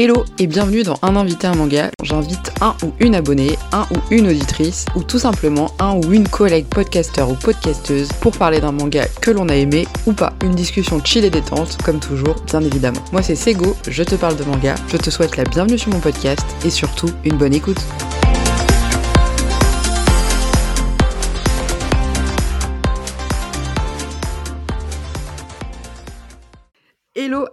Hello et bienvenue dans Un invité un manga. J'invite un ou une abonnée, un ou une auditrice, ou tout simplement un ou une collègue podcasteur ou podcasteuse pour parler d'un manga que l'on a aimé ou pas. Une discussion chill et détente, comme toujours, bien évidemment. Moi c'est Sego, je te parle de manga, je te souhaite la bienvenue sur mon podcast et surtout une bonne écoute.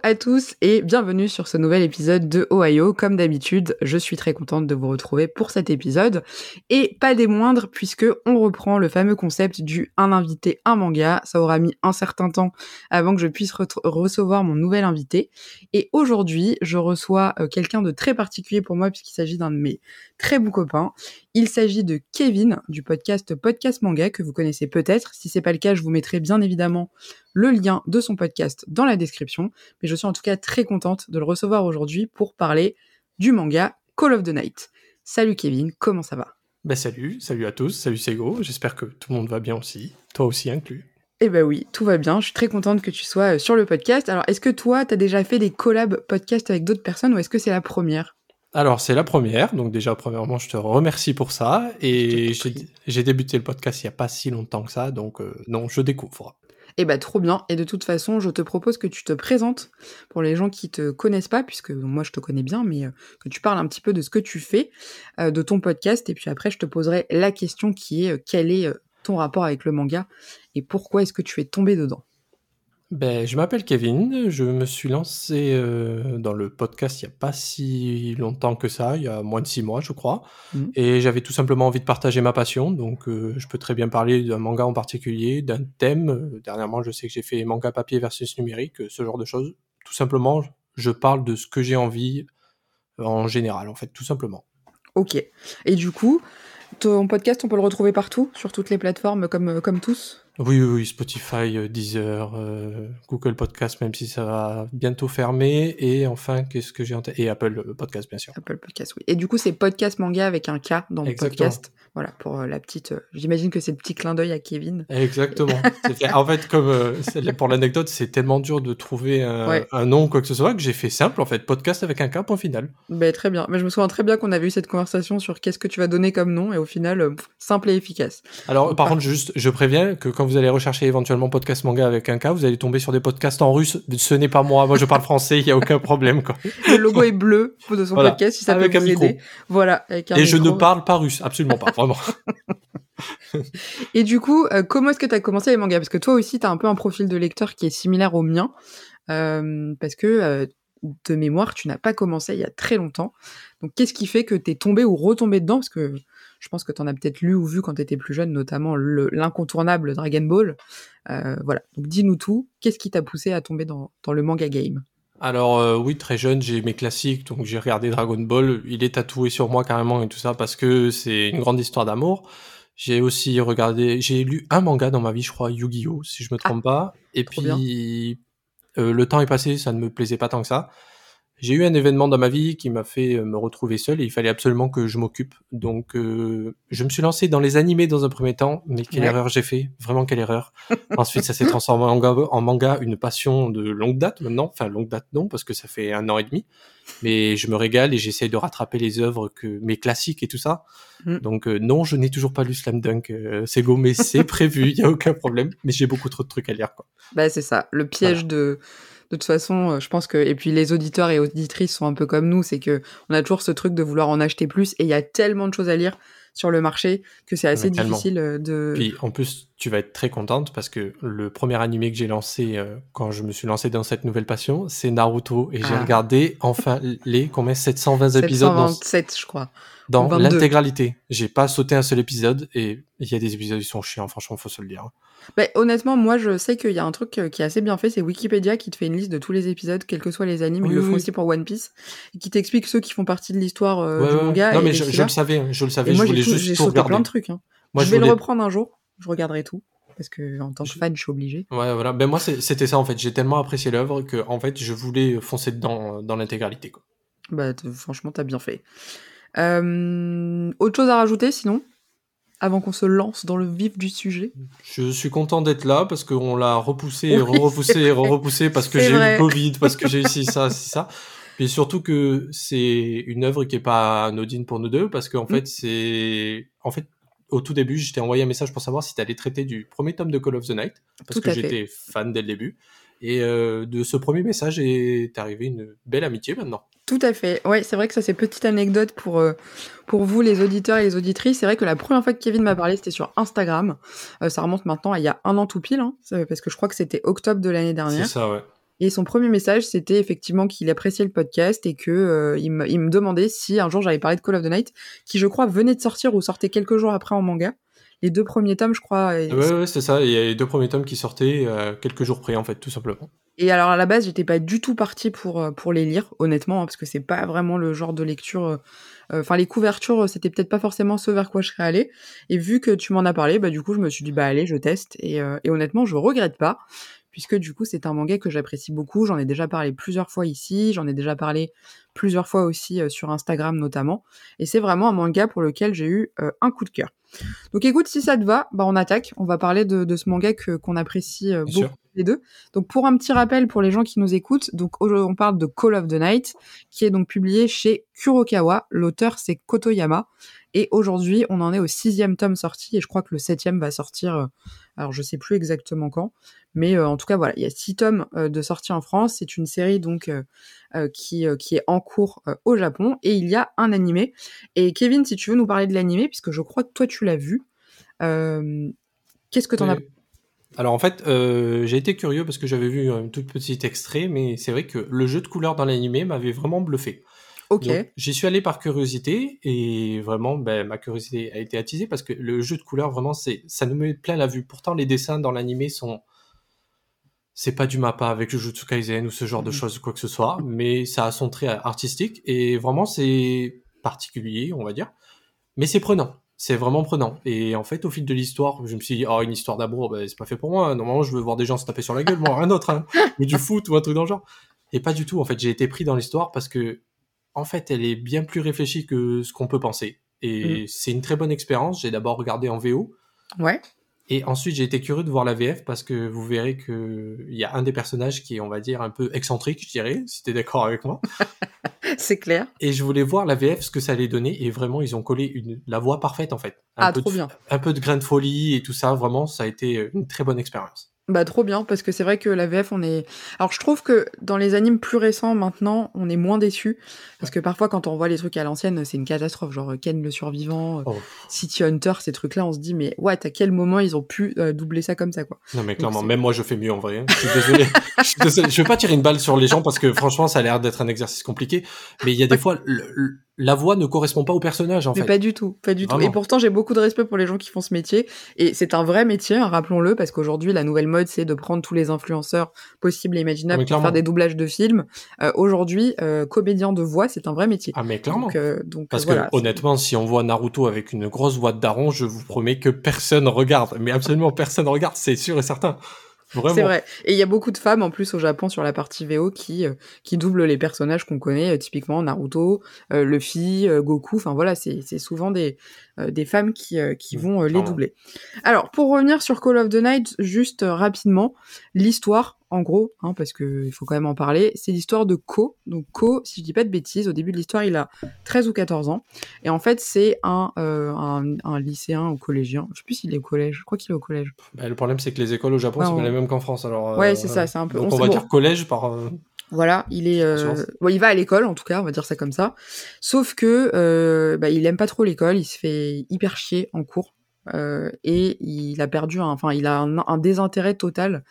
À tous et bienvenue sur ce nouvel épisode de Ohio. Comme d'habitude, je suis très contente de vous retrouver pour cet épisode et pas des moindres puisque on reprend le fameux concept du un invité, un manga. Ça aura mis un certain temps avant que je puisse recevoir mon nouvel invité et aujourd'hui, je reçois euh, quelqu'un de très particulier pour moi puisqu'il s'agit d'un de mes très bons copains. Il s'agit de Kevin du podcast Podcast Manga que vous connaissez peut-être. Si c'est pas le cas, je vous mettrai bien évidemment le lien de son podcast dans la description. Mais je suis en tout cas très contente de le recevoir aujourd'hui pour parler du manga Call of the Night. Salut Kevin, comment ça va? Ben salut, salut à tous, salut Sego, j'espère que tout le monde va bien aussi, toi aussi inclus. Eh ben oui, tout va bien, je suis très contente que tu sois euh, sur le podcast. Alors est-ce que toi, tu as déjà fait des collabs podcast avec d'autres personnes ou est-ce que c'est la première? Alors, c'est la première. Donc, déjà, premièrement, je te remercie pour ça. Et j'ai débuté le podcast il n'y a pas si longtemps que ça. Donc, euh, non, je découvre. Eh bah, trop bien. Et de toute façon, je te propose que tu te présentes pour les gens qui te connaissent pas, puisque moi, je te connais bien, mais euh, que tu parles un petit peu de ce que tu fais, euh, de ton podcast. Et puis après, je te poserai la question qui est quel est ton rapport avec le manga et pourquoi est-ce que tu es tombé dedans? Ben, je m'appelle Kevin, je me suis lancé euh, dans le podcast il n'y a pas si longtemps que ça, il y a moins de six mois je crois, mmh. et j'avais tout simplement envie de partager ma passion, donc euh, je peux très bien parler d'un manga en particulier, d'un thème, euh, dernièrement je sais que j'ai fait manga papier versus numérique, ce genre de choses, tout simplement je parle de ce que j'ai envie en général en fait, tout simplement. Ok, et du coup, ton podcast on peut le retrouver partout, sur toutes les plateformes comme, comme tous? Oui, oui, oui, Spotify, euh, Deezer, euh, Google Podcast, même si ça va bientôt fermer. Et enfin, qu'est-ce que j'ai en tête? Et Apple Podcast, bien sûr. Apple Podcast, oui. Et du coup, c'est podcast manga avec un K dans le podcast. Voilà, pour euh, la petite. J'imagine que c'est le petit clin d'œil à Kevin. Exactement. en fait, comme pour l'anecdote, c'est tellement dur de trouver un, un, nom, quoi que ce soit, que j'ai fait simple, en fait. Podcast avec un K, point final. Ben, très bien. Mais je me souviens très bien qu'on avait eu cette conversation sur qu'est-ce que tu vas donner comme nom. Et au final, simple et efficace. Alors, par contre, juste, je préviens que quand vous allez rechercher éventuellement podcast manga avec un K, vous allez tomber sur des podcasts en russe. Ce n'est pas moi. Moi, je parle français. Il y a aucun problème. Quoi. Le logo est bleu de son podcast. Si ça avec peut vous aider. Voilà. Et je ne parle pas russe. Absolument pas. Vraiment. Et du coup, euh, comment est-ce que tu as commencé les mangas? Parce que toi aussi, tu as un peu un profil de lecteur qui est similaire au mien. Euh, parce que euh, de mémoire, tu n'as pas commencé il y a très longtemps. Donc, qu'est-ce qui fait que tu es tombé ou retombé dedans? Parce que je pense que tu en as peut-être lu ou vu quand tu étais plus jeune, notamment l'incontournable Dragon Ball. Euh, voilà, donc dis-nous tout. Qu'est-ce qui t'a poussé à tomber dans, le manga game? Alors euh, oui, très jeune, j'ai mes classiques, donc j'ai regardé Dragon Ball. Il est tatoué sur moi carrément et tout ça parce que c'est une grande histoire d'amour. J'ai aussi regardé, j'ai lu un manga dans ma vie, je crois, Yu-Gi-Oh, si je me trompe ah, pas. Et puis euh, le temps est passé, ça ne me plaisait pas tant que ça. J'ai eu un événement dans ma vie qui m'a fait euh, me retrouver seul et il fallait absolument que je m'occupe. Donc, euh, je me suis lancé dans les animés dans un premier temps, mais quelle erreur j'ai fait, vraiment quelle erreur. Ensuite, ça s'est transformé en manga, en manga, une passion de longue date maintenant, enfin longue date non, parce que ça fait un an et demi. Mais je me régale et j'essaye de rattraper les œuvres que mes classiques et tout ça. Mm. Donc euh, non, je n'ai toujours pas lu Slam Dunk, c'est gommé, c'est prévu, il y a aucun problème. Mais j'ai beaucoup trop de trucs à lire, quoi. Bah c'est ça, le piège de de toute façon, euh, je pense que et puis les auditeurs et auditrices sont un peu comme nous, c'est que on a toujours ce truc de vouloir en acheter plus et il y a tellement de choses à lire sur le marché que c'est assez difficile euh, de. Puis en plus, tu vas être très contente parce que le premier animé que j'ai lancé euh, quand je me suis lancé dans cette nouvelle passion, c'est Naruto et j'ai ah. regardé enfin les combien 720 épisodes 727 je crois. Dans l'intégralité. J'ai pas sauté un seul épisode et il y a des épisodes qui sont chiants, franchement, faut se le dire. Bah, honnêtement, moi, je sais qu'il y a un truc euh, qui est assez bien fait, c'est Wikipédia qui te fait une liste de tous les épisodes, quels que soient les animes. ils le font aussi pour One Piece, et qui t'explique ceux qui font partie de l'histoire euh, du manga. Non, mais je, le savais, je le savais. je voulais juste j'ai sauté plein de trucs. Hein. Moi, je, vais le reprendre un jour. Je regarderai tout parce que en tant que fan, je suis obligé. Ouais, voilà. Ben moi, c'était ça en fait. J'ai tellement apprécié l'œuvre que en fait, je voulais foncer dedans dans l'intégralité. Bah, franchement, t'as bien fait. Euh, autre chose à rajouter sinon avant qu'on se lance dans le vif du sujet Je suis content d'être là parce qu'on l'a repoussé, repoussé, repoussé parce que j'ai eu le Covid, parce que j'ai eu ci, ça, ci, ça. Puis surtout que c'est une œuvre qui est pas anodine pour nous deux, parce qu'en Mm. fait, c'est, en fait, au tout début, je t'ai envoyé un message pour savoir si tu allais traiter du premier tome de Call of the Night, parce Tout que j'étais fan dès le début. Et euh, de ce premier message est arrivé une belle amitié maintenant. Tout à fait. Ouais, c'est vrai que ça, c'est petite anecdote pour, euh, pour vous, les auditeurs et les auditrices. C'est vrai que la première fois que Kevin m'a parlé, c'était sur Instagram. Euh, ça remonte maintenant à il y a un an tout pile, hein, parce que je crois que c'était octobre de l'année C'est dernière. ça, ouais. Et son premier message, c'était effectivement qu'il appréciait le podcast et que euh, il, me, il me demandait si un jour j'avais parlé de Call of the Night, qui je crois venait de sortir ou sortait quelques jours après en manga. Les deux premiers tomes, je crois. et- Ouais, ouais, c'est ça. Il y a les deux premiers tomes qui sortaient quelques jours près, en fait, tout simplement. Et alors à la base, j'étais pas du tout partie pour euh, pour les lire, honnêtement, hein, parce que c'est pas vraiment le genre de lecture. euh, euh, Enfin, les couvertures, c'était peut-être pas forcément ce vers quoi je serais allée. Et vu que tu m'en as parlé, bah du coup, je me suis dit bah allez, je teste. Et, euh, et honnêtement, je regrette pas, puisque du coup, c'est un manga que j'apprécie beaucoup. J'en ai déjà parlé plusieurs fois ici, j'en ai déjà parlé plusieurs fois aussi euh, sur Instagram notamment. Et c'est vraiment un manga pour lequel j'ai eu euh, un coup de cœur. Donc écoute, si ça te va, bah on attaque. On va parler de, de ce manga que qu'on apprécie euh, beaucoup sûr. Les deux. Donc pour un petit rappel pour les gens qui nous écoutent, donc aujourd'hui, on parle de Call of the Night, qui est donc publié chez Kurokawa. L'auteur c'est Kotoyama. Et aujourd'hui, on en est au sixième tome sorti, et je crois que le septième va sortir. euh, alors je sais plus exactement quand, mais euh, en tout cas voilà, il y a six tomes euh, de sortie en France. C'est une série donc qui qui est en cours au Japon, et il y a un animé. Et Kevin, si tu veux nous parler de l'animé, puisque je crois que toi tu l'as vu, qu'est-ce que t'en as Ouais. Alors en fait, euh, j'ai été curieux parce que j'avais vu un tout petit extrait, mais c'est vrai que le jeu de couleurs dans l'animé m'avait vraiment bluffé. Ok. J'y suis allé par curiosité et vraiment, ben, ma curiosité a été attisée parce que le jeu de couleurs, vraiment, c'est, ça nous met plein la vue. Pourtant, les dessins dans l'animé sont, c'est pas du mappa avec le Jujutsu Kaisen ou ce genre de Mhm. choses, quoi que ce soit, mais ça a son trait artistique et vraiment, c'est particulier, on va dire. Mais c'est prenant. C'est vraiment prenant. Et en fait, au fil de l'histoire, je me suis dit, oh, une histoire d'amour, ben, c'est pas fait pour moi. Normalement, je veux voir des gens se taper sur la gueule, moi, un autre, hein. ou du foot, ou un truc dans le genre. Et pas du tout. En fait, j'ai été pris dans l'histoire parce que, en fait, elle est bien plus réfléchie que ce qu'on peut penser. Et c'est une très bonne expérience. J'ai d'abord regardé en VO. Ouais. Et ensuite, j'ai été curieux de voir la VF parce que vous verrez que il y a un des personnages qui est, on va dire, un peu excentrique, je dirais, si t'es d'accord avec moi. C'est clair. Et je voulais voir la VF, ce que ça allait donner. Et vraiment, ils ont collé une, la voix parfaite, en fait. Un Ah, peu trop de, bien. Un peu de grain de folie et tout ça. Vraiment, ça a été une très bonne expérience. Bah trop bien parce que c'est vrai que la VF on est alors je trouve que dans les animes plus récents maintenant on est moins déçus parce que parfois quand on voit les trucs à l'ancienne c'est une catastrophe genre Ken le survivant, Oh. City Hunter ces trucs là on se dit mais ouais à quel moment ils ont pu euh, doubler ça comme ça quoi. Non, mais clairement, même moi, je fais mieux en vrai. hein. Je suis désolé. je, vais pas tirer une balle sur les gens parce que franchement, ça a l'air d'être un exercice compliqué. Mais il y a des fois, le- la voix ne correspond pas au personnage, en mais fait. pas du tout, pas du tout. Et pourtant j'ai beaucoup de respect pour les gens qui font ce métier et c'est un vrai métier hein, rappelons-le parce qu'aujourd'hui la nouvelle mode c'est de prendre tous les influenceurs possibles et imaginables Ah, pour faire des doublages de films. Euh, aujourd'hui euh, comédien de voix c'est un vrai métier. Ah, mais clairement. Donc, euh, donc Parce euh, voilà. que honnêtement, si on voit Naruto avec une grosse voix de daron, je vous promets que personne regarde. Mais absolument personne regarde, c'est sûr et certain. Vraiment. C'est vrai. Et il y a beaucoup de femmes en plus au Japon sur la partie VO qui euh, qui doublent les personnages qu'on connaît, euh, typiquement Naruto, euh, Luffy, euh, Goku. Enfin voilà, c'est c'est souvent des euh, des femmes qui euh, qui Mm, vont les doubler. Alors pour revenir sur Call of the Night, juste rapidement, l'histoire en gros, hein, parce que il faut quand même en parler, c'est l'histoire de Ko. Donc Ko, si je dis pas de bêtises, au début de l'histoire, il a 13 ou 14 ans. Et en fait, c'est un, euh, un, un lycéen ou collégien. Je sais plus s'il est au collège. Je crois qu'il est au collège. Bah, le problème, c'est que les écoles au Japon, Ouais, c'est pas les mêmes qu'en France. Alors, Ouais, euh, c'est ça, c'est un peu- Donc, on va bon. dire collège par. euh, Voilà, il est, euh, bon, il va à l'école en tout cas, on va dire ça comme ça. Sauf que euh, bah, il aime pas trop l'école, il se fait hyper chier en cours euh, et il a perdu, un- enfin il a un, un désintérêt total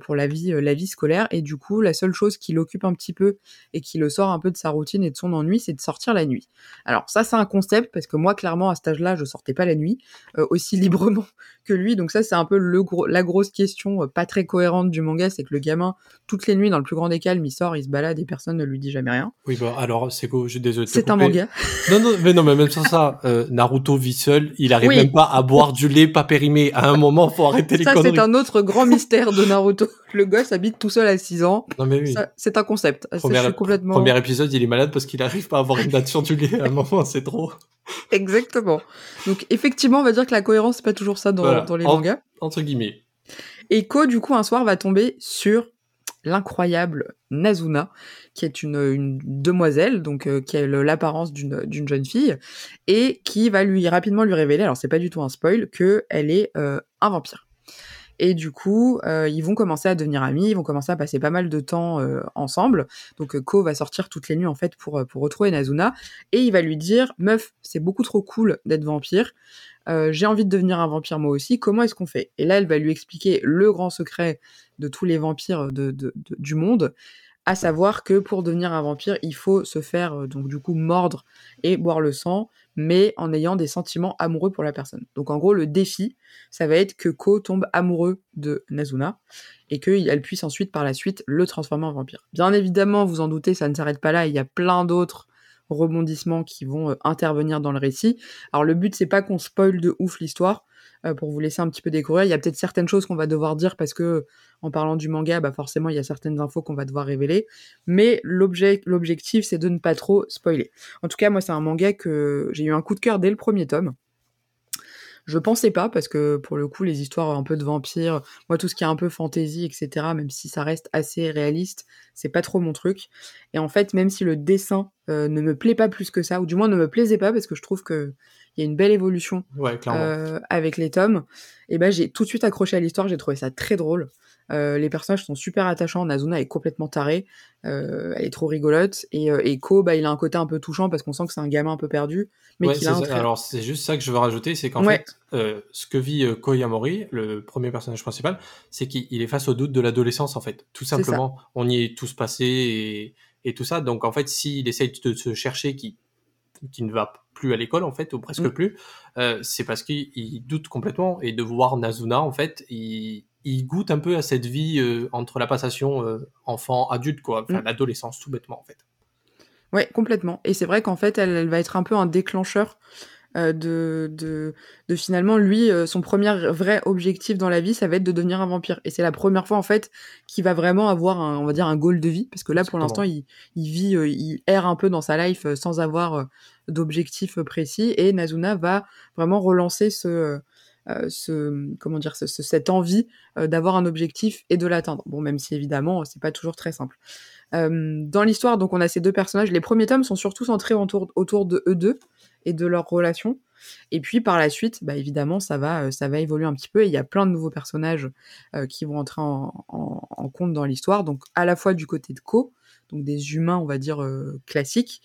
pour la vie, euh, la vie scolaire et du coup la seule chose qui l'occupe un petit peu et qui le sort un peu de sa routine et de son ennui, c'est de sortir la nuit. Alors ça c'est un concept parce que moi clairement à cet âge-là je sortais pas la nuit euh, aussi librement que lui, donc ça c'est un peu le gros, la grosse question euh, pas très cohérente du manga, c'est que le gamin toutes les nuits dans le plus grand des calmes il sort, il se balade et personne ne lui dit jamais rien. Oui, bah, alors, c'est quoi Je suis désolé. C'est un manga. Non, non, mais non, mais même sans ça, euh, Naruto vit seul. Il arrive Oui. même pas à boire du lait pas périmé. À un moment, faut arrêter les Ça conneries. c'est un autre grand mystère de Naruto. Le gosse habite tout seul à 6 ans. Non, mais oui. Ça, C'est un concept. Ça, Premier- je suis complètement. Premier épisode, il est malade parce qu'il arrive pas à avoir une date sur du lait. À un moment, c'est trop. Exactement. Donc effectivement, on va dire que la cohérence c'est pas toujours ça dans, Voilà. dans les En- mangas. Entre guillemets. Et Ko, du coup, un soir va tomber sur l'incroyable Nazuna, qui est une, demoiselle, donc qui a l'apparence d'une jeune fille, et qui va lui rapidement lui révéler, alors c'est pas du tout un spoil, que elle est un vampire. Et du coup, euh, ils vont commencer à devenir amis, ils vont commencer à passer pas mal de temps euh, ensemble. Donc euh, Ko va sortir toutes les nuits en fait pour, retrouver Nazuna. Et il va lui dire, meuf, c'est beaucoup trop cool d'être vampire. j'ai envie de devenir un vampire moi aussi, comment est-ce qu'on fait? Et là, elle va lui expliquer le grand secret de tous les vampires du monde, à savoir que pour devenir un vampire, il faut se faire donc du coup mordre et boire le sang, mais en ayant des sentiments amoureux pour la personne. Donc en gros, le défi, ça va être que Ko tombe amoureux de Nazuna et qu'elle puisse ensuite, par la suite, le transformer en vampire. Bien évidemment, vous en doutez, ça ne s'arrête pas là, il y a plein d'autres rebondissements qui vont euh, intervenir dans le récit. Alors le but, c'est pas qu'on spoil de ouf l'histoire, pour vous laisser un petit peu découvrir. Il y a peut-être certaines choses qu'on va devoir dire parce que en parlant du manga, bah forcément il y a certaines infos qu'on va devoir révéler. Mais l'objectif c'est de ne pas trop spoiler. En tout cas, moi c'est un manga que j'ai eu un coup de cœur dès le premier tome. Je pensais pas, parce que pour le coup, les histoires un peu de vampires, moi, tout ce qui est un peu fantasy, etc., même si ça reste assez réaliste, c'est pas trop mon truc. Et en fait, même si le dessin euh, ne me plaît pas plus que ça, ou du moins ne me plaisait pas, parce que je trouve qu'il y a une belle évolution euh, avec les tomes, et ben j'ai tout de suite accroché à l'histoire, j'ai trouvé ça très drôle. Euh, les personnages sont super attachants. Nazuna est complètement tarée. Euh, elle est trop rigolote. Et, euh, Ko, bah, il a un côté un peu touchant parce qu'on sent que c'est un gamin un peu perdu. Mais Alors, c'est juste ça que je veux rajouter c'est qu'en fait, ce que vit Ko Yamori, le premier personnage principal, c'est qu'il est face au doute de l'adolescence, en fait. Tout simplement. On y est tous passés et, tout ça. Donc, en fait, s'il essaye de se chercher, qui qui ne va plus à l'école en fait ou presque mm. plus c'est parce qu'il doute complètement et de voir Nazuna en fait il, il goûte un peu à cette vie euh, entre la passation euh, enfant-adulte, quoi, enfin mm. l'adolescence, tout bêtement, en fait. Ouais, complètement. Et c'est vrai qu'en fait, elle, va être un peu un déclencheur euh, de, de, de, finalement, lui, son premier vrai objectif dans la vie, ça va être de devenir un vampire. Et c'est la première fois, en fait, qu'il va vraiment avoir, un, on va dire, un goal de vie, parce que là, pour l'instant, il, il, vit, il erre un peu dans sa life sans avoir d'objectif précis. Et Nazuna va vraiment relancer ce ce, comment dire, cette envie euh, d'avoir un objectif et de l'atteindre. Bon, même si évidemment, c'est pas toujours très simple. Euh, dans l'histoire, donc, on a ces deux personnages. Les premiers tomes sont surtout centrés autour, autour de eux deux et de leur relation. Et puis par la suite, bah, évidemment, ça va, ça va évoluer un petit peu. Il y a plein de nouveaux personnages qui vont entrer en, en compte dans l'histoire. Donc à la fois du côté de Ko, donc des humains, on va dire, euh, classiques.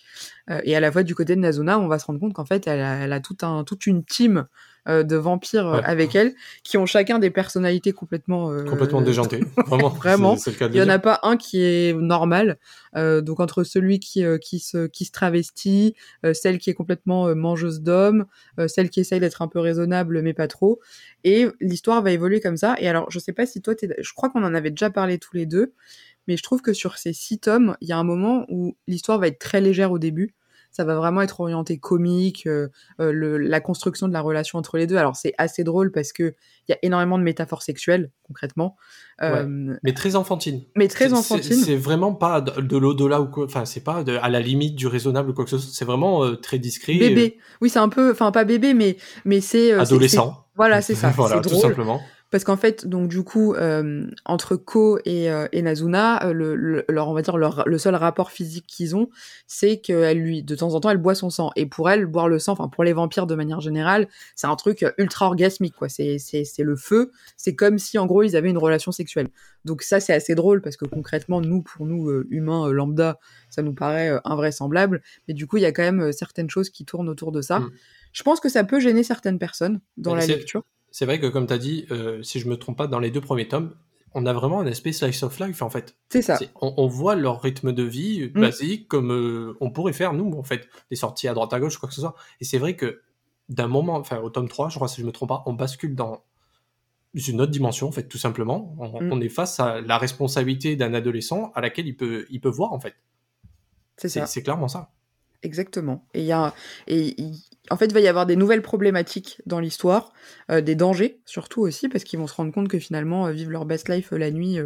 Euh, et à la fois du côté de Nazuna, on va se rendre compte qu'en fait, elle a, tout un, toute une team euh, de vampires avec elle, qui ont chacun des personnalités complètement... complètement déjantées, vraiment. vraiment. Il n'y en a pas un qui est normal. donc entre celui qui, qui, se, qui se travestit, celle qui est complètement mangeuse d'hommes, celle qui essaye d'être un peu raisonnable mais pas trop. Et l'histoire va évoluer comme ça. Et alors, je sais pas si toi, je crois qu'on en avait déjà parlé tous les deux, mais je trouve que sur ces six tomes, il y a un moment où l'histoire va être très légère au début. Ça va vraiment être orienté comique, euh, euh, le, la construction de la relation entre les deux. Alors c'est assez drôle parce que il y a énormément de métaphores sexuelles concrètement, euh, mais très enfantine. Mais très enfantine. C'est vraiment pas de, l'au-delà ou quoi. Enfin, c'est pas à la limite du raisonnable ou quoi que ce soit. C'est vraiment très discret. Bébé. Oui, c'est un peu, enfin pas bébé, mais mais c'est adolescent. Voilà, c'est ça. voilà, tout simplement. Parce qu'en fait, donc du coup, euh, entre Ko et, euh, et Nazuna, euh, le, leur, on va dire leur, le seul rapport physique qu'ils ont, c'est qu'elle lui, de temps en temps, elle boit son sang. Et pour elle, boire le sang, enfin pour les vampires de manière générale, c'est un truc ultra orgasmique, quoi. C'est c'est c'est le feu. C'est comme si en gros ils avaient une relation sexuelle. Donc ça, c'est assez drôle parce que concrètement, nous, pour nous humains lambda, ça nous paraît invraisemblable. Mais du coup, il y a quand même certaines choses qui tournent autour de ça. Mm. Je pense que ça peut gêner certaines personnes dans la lecture c'est vrai que comme tu as dit, euh, si je me trompe pas, dans les deux premiers tomes, on a vraiment un aspect slice of life en fait. C'est ça. On, voit leur rythme de vie mm. basique comme euh, on pourrait faire nous en fait, des sorties à droite à gauche quoi que ce soit. Et c'est vrai que d'un moment, enfin au tome 3, je crois si je me trompe pas, on bascule dans une autre dimension en fait tout simplement. On, mm. est face à la responsabilité d'un adolescent à laquelle il peut il peut voir en fait. C'est ça. C'est clairement ça. Exactement. Et il y a, et en fait, il va y avoir des nouvelles problématiques dans l'histoire, euh, des dangers surtout aussi, parce qu'ils vont se rendre compte que finalement, euh, vivre leur best life euh, la nuit,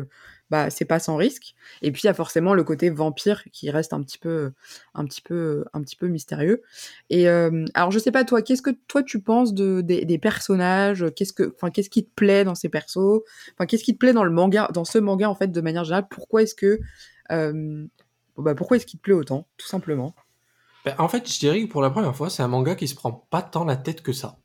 bah c'est pas sans risque. Et puis il y a forcément le côté vampire qui reste un petit peu, un petit peu, un petit peu mystérieux. Et alors je sais pas toi, qu'est-ce que toi tu penses de des, personnages? Qu'est-ce que, enfin qu'est-ce qui te plaît dans ces persos? Enfin qu'est-ce qui te plaît dans le manga, dans ce manga en fait de manière générale? Pourquoi est-ce que, bah pourquoi est-ce qu'il te plaît autant, tout simplement? Ben, En fait, je dirais que pour la première fois, c'est un manga qui se prend pas tant la tête que ça.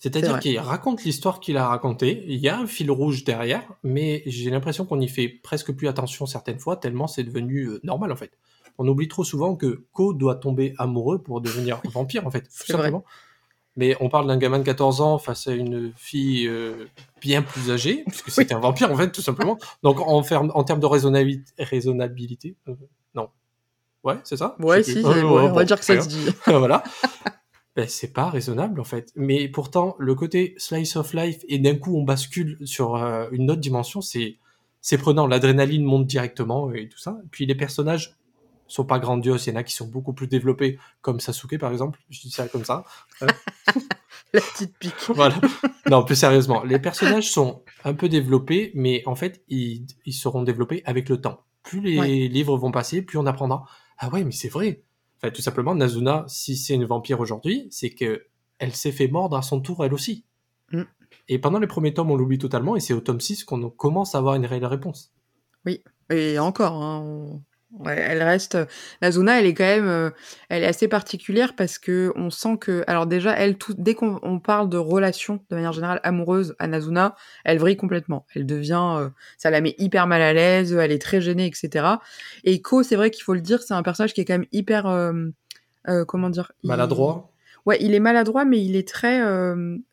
C'est-à-dire qu'il raconte l'histoire qu'il a racontée, il y a un fil rouge derrière, mais j'ai l'impression qu'on y fait presque plus attention certaines fois, tellement c'est devenu euh, normal en fait. On oublie trop souvent que Ko doit tomber amoureux pour devenir vampire en fait, tout simplement. Mais on parle d'un gamin de 14 ans face à une fille euh, bien plus âgée, puisque c'était un vampire en fait, tout simplement. Donc en, en termes de raisonnabilité, raisonnabilité euh. Ouais, c'est ça? Ouais, si, on va dire que ça se dit. voilà. ben, c'est pas raisonnable en fait. Mais pourtant, le côté slice of life et d'un coup on bascule sur euh, une autre dimension, c'est c'est prenant. L'adrénaline monte directement et tout ça. puis les personnages sont pas grandioses. Il y en a qui sont beaucoup plus développés, comme Sasuke par exemple. Je dis ça comme ça. Hein. La petite pique. voilà. Non, plus sérieusement, les personnages sont un peu développés, mais en fait, ils, ils seront développés avec le temps. Plus les livres vont passer, plus on apprendra. Ah ouais, mais c'est vrai Enfin, tout simplement, Nazuna, si c'est une vampire aujourd'hui, c'est que elle s'est fait mordre à son tour elle aussi. Mm. Et pendant les premiers tomes, on l'oublie totalement, et c'est au tome 6 qu'on commence à avoir une réelle réponse. Oui, et encore, hein, elle reste. La Zona, elle est quand même, euh, elle est assez particulière parce que on sent que, alors déjà, elle, tout, dès qu'on parle de relation de manière générale amoureuse à Nazuna, elle vrille complètement. Elle devient, euh, ça la met hyper mal à l'aise, elle est très gênée, etc. Et Ko, c'est vrai qu'il faut le dire, c'est un personnage qui est quand même hyper, euh, comment dire, maladroit. Ouais, il est maladroit, mais il est très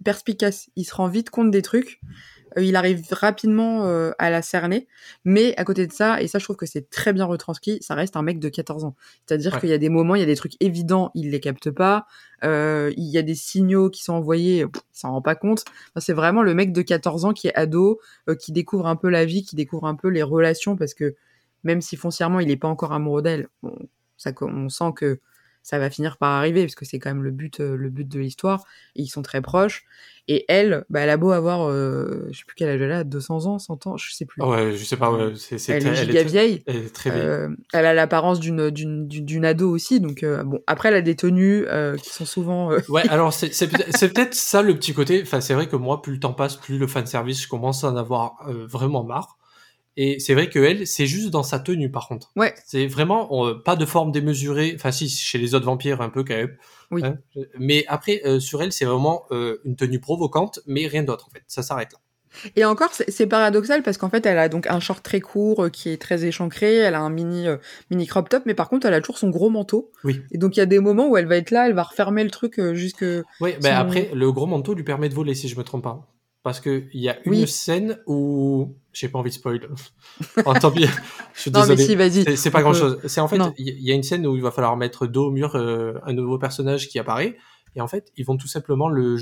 perspicace. Il se rend vite compte des trucs. Euh, il arrive rapidement euh, à la cerner, mais à côté de ça, et ça je trouve que c'est très bien retranscrit, ça reste un mec de 14 ans. C'est-à-dire qu'il y a des moments, il y a des trucs évidents, il les capte pas, euh, il y a des signaux qui sont envoyés, il s'en rend pas compte. c'est vraiment le mec de 14 ans qui est ado, qui découvre un peu la vie, qui découvre un peu les relations, parce que même si foncièrement il n'est pas encore amoureux d'elle, ça, on sent que ça va finir par arriver parce que c'est quand même le but le but de l'histoire ils sont très proches et elle, bah, elle a beau avoir, euh, je sais plus quel âge elle a, 200 ans, 100 ans, je sais plus. Ouais, je sais pas, ouais, c'est, c'est, elle, est giga vieille. Elle est très vieille. Euh, elle a l'apparence d'une, d'une, d'une ado aussi, donc euh, bon. Après, elle a des tenues euh, qui sont souvent. Euh, ouais, alors c'est, c'est, c'est peut-être ça le petit côté. Enfin, c'est vrai que moi, plus le temps passe, plus le fan service, je commence à en avoir vraiment marre. Et c'est vrai que elle, c'est juste dans sa tenue, par contre. Ouais. C'est vraiment pas de forme démesurée. Enfin, si, chez les autres vampires, un peu quand même. Oui. Hein. mais après, euh, sur elle, c'est vraiment euh, une tenue provocante, mais rien d'autre, en fait. Ça s'arrête là. Et encore, c'est paradoxal parce qu'en fait, elle a donc un short très court euh, qui est très échancré, elle a un mini mini crop top, mais par contre, elle a toujours son gros manteau. Oui. Et donc, il y a des moments où elle va être là, elle va refermer le truc jusque. Oui, ben après, le gros manteau lui permet de voler, si je me trompe pas parce qu'il y a une scène où j'ai pas envie de spoil. oh, tant pis, je suis désolé. Non, mais si, vas-y. C'est pas grand chose. C'est en fait, il y a une scène où il va falloir mettre dos au mur euh, un nouveau personnage qui apparaît, et en fait, ils vont tout simplement le,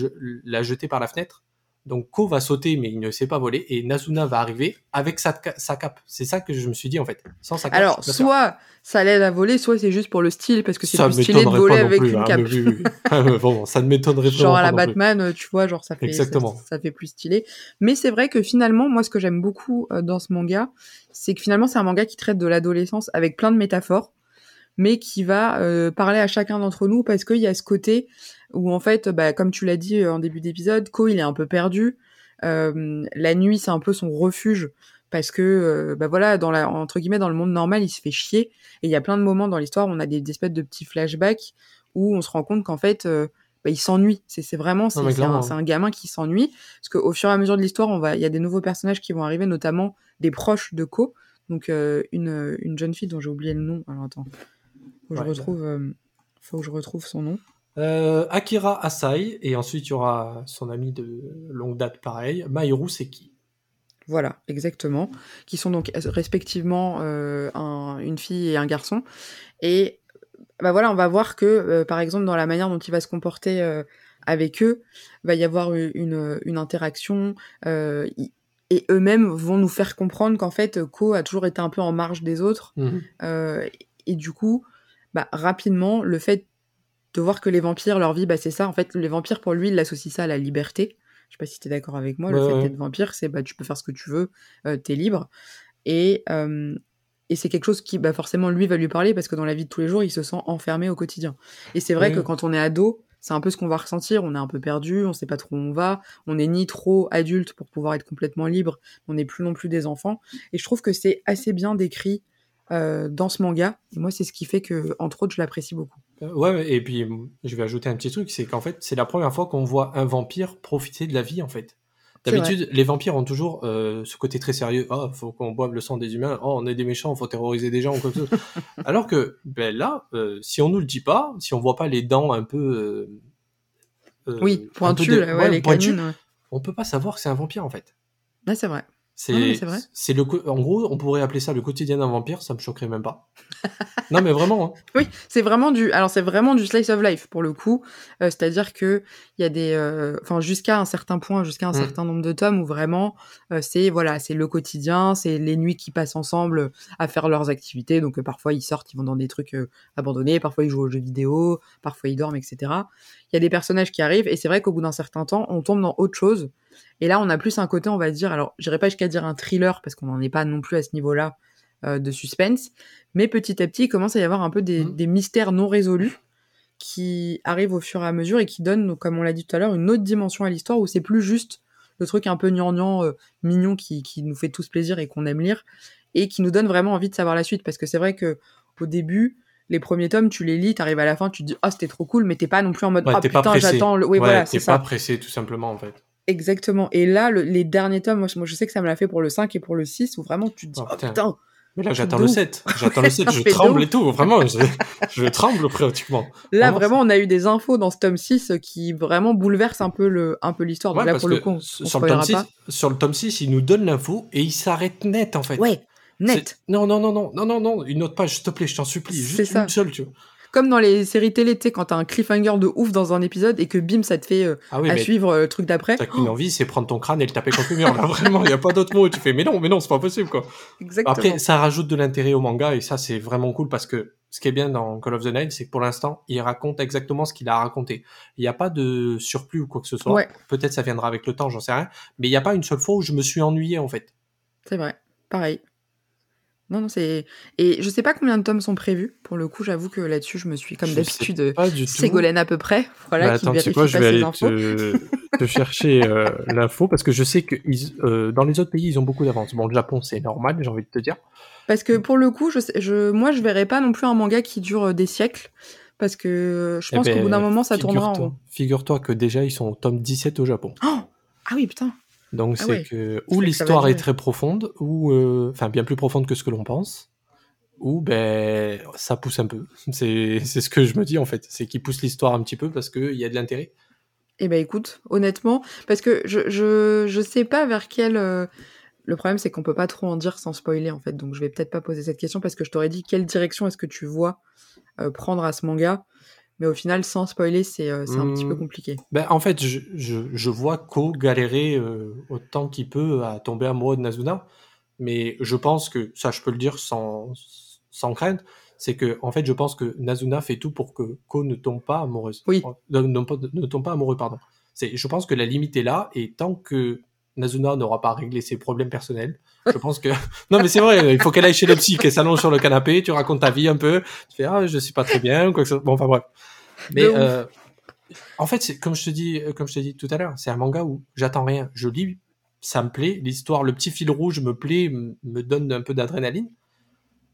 la jeter par la fenêtre donc Ko va sauter, mais il ne sait pas voler, et Nazuna va arriver avec sa, sa cape. C'est ça que je me suis dit en fait. Sans sa cape. Alors, soit ça l'aide à voler, soit c'est juste pour le style, parce que c'est plus stylé de voler avec une hein, cape. Ah, bon, ça ne m'étonnerait pas. Genre à la Batman, tu vois, genre ça fait, Exactement. Ça, fait plus stylé. Mais c'est vrai que finalement, moi, ce que j'aime beaucoup euh, dans ce manga, c'est que finalement, c'est un manga qui traite de l'adolescence avec plein de métaphores mais qui va euh, parler à chacun d'entre nous parce qu'il y a ce côté où en fait, bah, comme tu l'as dit euh, en début d'épisode, Ko il est un peu perdu. Euh, la nuit c'est un peu son refuge parce que bah voilà dans la entre guillemets dans le monde normal il se fait chier. Et il y a plein de moments dans l'histoire où on a des, espèces de petits flashbacks où on se rend compte qu'en fait bah, il s'ennuie. C'est vraiment c'est un, un, gamin qui s'ennuie parce qu'au fur et à mesure de l'histoire on va il y a des nouveaux personnages qui vont arriver notamment des proches de Ko. Donc une, une jeune fille dont j'ai oublié le nom. Alors attends. Faut que, je retrouve, euh, faut que je retrouve son nom. Euh, Akira Asai, et ensuite il y aura son ami de longue date pareil, Mahiru Seki. Voilà, exactement. Qui sont donc respectivement euh, un, une fille et un garçon. Et bah voilà, on va voir que, par exemple, dans la manière dont il va se comporter avec eux, va y avoir une, une interaction. et eux-mêmes vont nous faire comprendre qu'en fait, Ko a toujours été un peu en marge des autres. Mhm. et du coup, bah, rapidement, le fait de voir que les vampires, leur vie, bah, c'est ça. En fait, les vampires, pour lui, il associe ça à la liberté. Je sais pas si tu es d'accord avec moi. le fait d'être vampire, c'est bah, tu peux faire ce que tu veux, euh, tu es libre. Et, euh, et c'est quelque chose qui, bah, forcément, lui va lui parler parce que dans la vie de tous les jours, il se sent enfermé au quotidien. Et c'est vrai que quand on est ado, c'est un peu ce qu'on va ressentir. On est un peu perdu, on sait pas trop où on va. On n'est ni trop adulte pour pouvoir être complètement libre. On n'est plus non plus des enfants. Et je trouve que c'est assez bien décrit euh, dans ce manga. Et moi, c'est ce qui fait que, entre autres, je l'apprécie beaucoup. Euh, Ouais, et puis je vais ajouter un petit truc, c'est qu'en fait, c'est la première fois qu'on voit un vampire profiter de la vie, en fait. D'habitude, les vampires ont toujours euh, ce côté très sérieux. Oh, faut qu'on boive le sang des humains. Oh, on est des méchants, faut terroriser des gens ou quoi que ce soit. Alors que, ben là, euh, si on nous le dit pas, si on voit pas les dents un peu, euh, Oui, pointu, de- là, ouais, les pointues, canines. ouais. on peut pas savoir que c'est un vampire en fait. Ouais, c'est vrai. C'est, c'est le, en gros, on pourrait appeler ça le quotidien d'un vampire, ça me choquerait même pas. non, mais vraiment. hein. Oui, c'est vraiment du. Alors c'est vraiment du slice of life pour le coup. Euh, C'est-à-dire que il y a des, euh, enfin jusqu'à un certain point, jusqu'à un Mm. certain nombre de tomes où vraiment euh, c'est voilà, c'est le quotidien, c'est les nuits qui passent ensemble à faire leurs activités. Donc parfois ils sortent, ils vont dans des trucs abandonnés, parfois ils jouent aux jeux vidéo, parfois ils dorment, etc. Il y a des personnages qui arrivent et c'est vrai qu'au bout d'un certain temps, on tombe dans autre chose. Et là, on a plus un côté, on va dire, alors j'irai pas jusqu'à dire un thriller parce qu'on n'en est pas non plus à ce niveau-là euh, de suspense, mais petit à petit, il commence à y avoir un peu des, des mystères non résolus qui arrivent au fur et à mesure et qui donnent, donc, comme on l'a dit tout à l'heure, une autre dimension à l'histoire où c'est plus juste le truc un peu gnangnan, euh, mignon qui, qui nous fait tous plaisir et qu'on aime lire et qui nous donne vraiment envie de savoir la suite. Parce que c'est vrai que au début, les premiers tomes, tu les lis, t'arrives à la fin, tu te dis ah c'était trop cool, mais t'es pas non plus en mode ah t'es pas putain j'attends le, oui Ouais, voilà t'es c'est pas ça. pressé tout simplement en fait. Exactement. Et là le- les derniers tomes, moi, je- moi, je sais que ça me l'a fait pour le 5 et pour le 6 où vraiment tu te dis Oh, oh putain. putain Mais là, j'attends le ouf. 7. J'attends le 7, Ça je tremble et tout. Vraiment, je, je tremble pratiquement. Là, Vraiment, on a eu des infos dans ce tome 6 qui vraiment bouleversent un peu le, un peu l'histoire. Ouais, là, pour le que coup, on, on sur, le tome spoilera 6, pas. sur le tome 6, il nous donne l'info et il s'arrête net en fait. Ouais, net. Non, non, non, non, non, non, non, une autre page, s'il te plaît, je t'en supplie. C'est Juste ça. une seule, tu vois. Comme dans les séries télé, tu sais, quand t'as un cliffhanger de ouf dans un épisode et que bim, ça te fait euh, Ah oui, à suivre euh, le truc d'après. t'as qu'une envie, c'est prendre ton crâne et le taper contre le mur. Là, vraiment, il n'y a pas d'autre mot. Tu fais, mais non, mais non, c'est pas possible, quoi. Exactement. Après, ça rajoute de l'intérêt au manga et ça, c'est vraiment cool parce que ce qui est bien dans Call of the Night, c'est que pour l'instant, il raconte exactement ce qu'il a raconté. Il n'y a pas de surplus ou quoi que ce soit. Ouais. Peut-être ça viendra avec le temps, j'en sais rien. Mais il n'y a pas une seule fois où je me suis ennuyé, en fait. C'est vrai. Pareil. Non, non, c'est. Et je sais pas combien de tomes sont prévus. Pour le coup, j'avoue que là-dessus, je me suis, comme Je d'habitude. Ségolène à peu près. Voilà, Bah, qui attends, vérifie quoi, je pas vais ses aller infos. te, te chercher euh, l'info parce que je sais que ils- euh, dans les autres pays, ils ont beaucoup d'avance. Bon, le Japon, c'est normal, j'ai envie de te dire. Parce que pour le coup, je, sais- je, moi, je verrais pas non plus un manga qui dure euh, des siècles. Parce que je Eh pense ben, qu'au bout d'un moment, ça tournera en rond. Figure-toi que déjà, ils sont au tome 17 au Japon. Oh ah oui, putain. Donc Ah c'est que ou l'histoire est très profonde, ou euh, enfin bien plus profonde que ce que l'on pense, ou ben ça pousse un peu. C'est c'est ce que je me dis en fait, c'est qu'il pousse l'histoire un petit peu parce qu'il y a de l'intérêt. Eh ben écoute, honnêtement, parce que je, je, je sais pas vers quel. euh, Le problème, c'est qu'on peut pas trop en dire sans spoiler, en fait. Donc je vais peut-être pas poser cette question parce que je t'aurais dit quelle direction est-ce que tu vois euh, prendre à ce manga. Mais au final, sans spoiler, c'est euh, un petit peu Hmm. compliqué. Ben en fait, je, je, je vois Ko galérer euh, autant qu'il peut à tomber amoureux de Nazuna, mais je pense que ça, je peux le dire sans sans crainte, c'est que en fait, je pense que Nazuna fait tout pour que Ko ne tombe pas amoureuse. Oui. Ne, ne, ne tombe pas amoureux, pardon. Je pense que la limite est là, et tant que Nazuna n'aura pas réglé ses problèmes personnels, je pense que non mais c'est vrai, il faut qu'elle aille chez le psy, qu'elle s'allonge sur le canapé, tu racontes ta vie un peu, tu fais ah je suis pas très bien ou quoi que ce soit. Bon enfin bref. Mais euh, en fait, c'est comme je te dis, euh, comme je t'ai dit tout à l'heure, c'est un manga où j'attends rien. Je lis, ça me plaît, l'histoire, le petit fil rouge me plaît, me donne un peu d'adrénaline.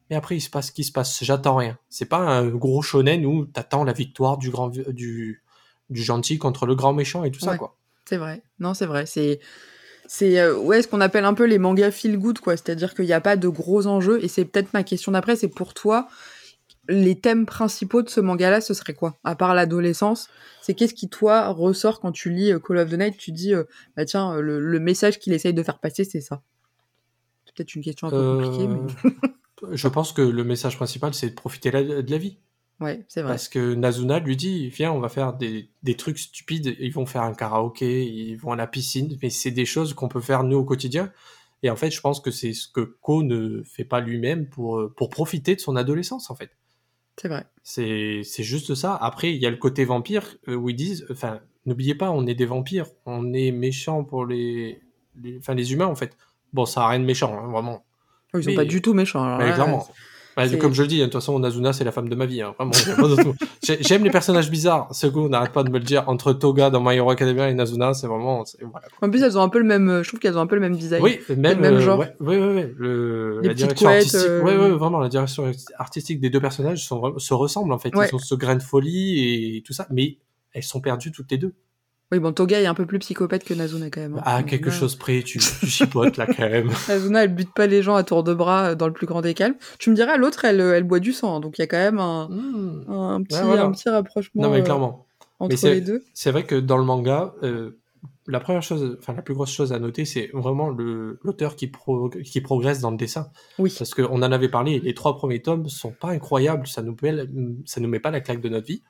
Mais après, il se passe ce qui se passe. J'attends rien. C'est pas un gros shonen où t'attends la victoire du grand, du, du gentil contre le grand méchant et tout ça quoi. C'est vrai. Non, c'est vrai. C'est c'est euh, ouais ce qu'on appelle un peu les mangas feel good quoi. C'est-à-dire qu'il n'y a pas de gros enjeux. Et c'est peut-être ma question d'après. C'est pour toi les thèmes principaux de ce manga-là, ce serait quoi? À part l'adolescence, c'est qu'est-ce qui toi ressort quand tu lis euh, Call of the Night Tu dis euh, bah tiens le, le message qu'il essaye de faire passer, c'est ça? C'est peut-être une question un peu compliquée, mais je pense que le message principal, c'est de profiter la- de la vie. Ouais, c'est vrai. Parce que Nazuna lui dit, viens, on va faire des, des trucs stupides. Ils vont faire un karaoké, ils vont à la piscine, mais c'est des choses qu'on peut faire nous au quotidien. Et en fait, je pense que c'est ce que Ko ne fait pas lui-même pour, euh, pour profiter de son adolescence, en fait. C'est vrai. C'est, c'est juste ça. Après, il y a le côté vampire euh, où ils disent, enfin, n'oubliez pas, on est des vampires. On est méchants pour les, les, enfin, les humains, en fait. Bon, ça a rien de méchant, hein, vraiment. Ils sont pas du tout méchants. Alors Mais là, clairement. Ouais, c'est- comme je le dis, hein, de toute façon, Nazuna, c'est la femme de ma vie. Hein. Vraiment, J'aime les personnages bizarres. On n'arrête pas de me le dire. Entre Toga dans My Hero Academia et Nazuna, c'est vraiment. Voilà. En plus, elles ont un peu le même. euh, Je trouve qu'elles ont un peu le même design. Oui, même, le même euh, genre. Ouais, ouais, ouais. Le, la direction couettes, artistique. euh, Ouais, ouais, vraiment, la direction artistique des deux personnages sont, se ressemblent en fait. Ils ont ce grain de folie et tout ça, mais elles sont perdues toutes les deux. Oui, bon, Toga est un peu plus psychopathe que Nazuna quand même. hein. À quelque Nazuna- chose près, tu, tu chipotes là quand même. Nazuna, elle bute pas les gens à tour de bras euh, dans le plus grand des calmes. Tu me diras, l'autre, elle, euh, elle boit du sang, hein, donc il y a quand même un, Hmm. un petit, Ouais, voilà. un petit rapprochement Non mais euh, clairement. entre c'est- les deux. C'est vrai que dans le manga, euh, la première chose, enfin la plus grosse chose à noter, c'est vraiment l'auteur qui, pro- qui progresse dans le dessin. Oui. Parce qu'on en avait parlé, les trois premiers tomes sont pas incroyables, ça nous, met, ça nous met pas la claque de notre vie.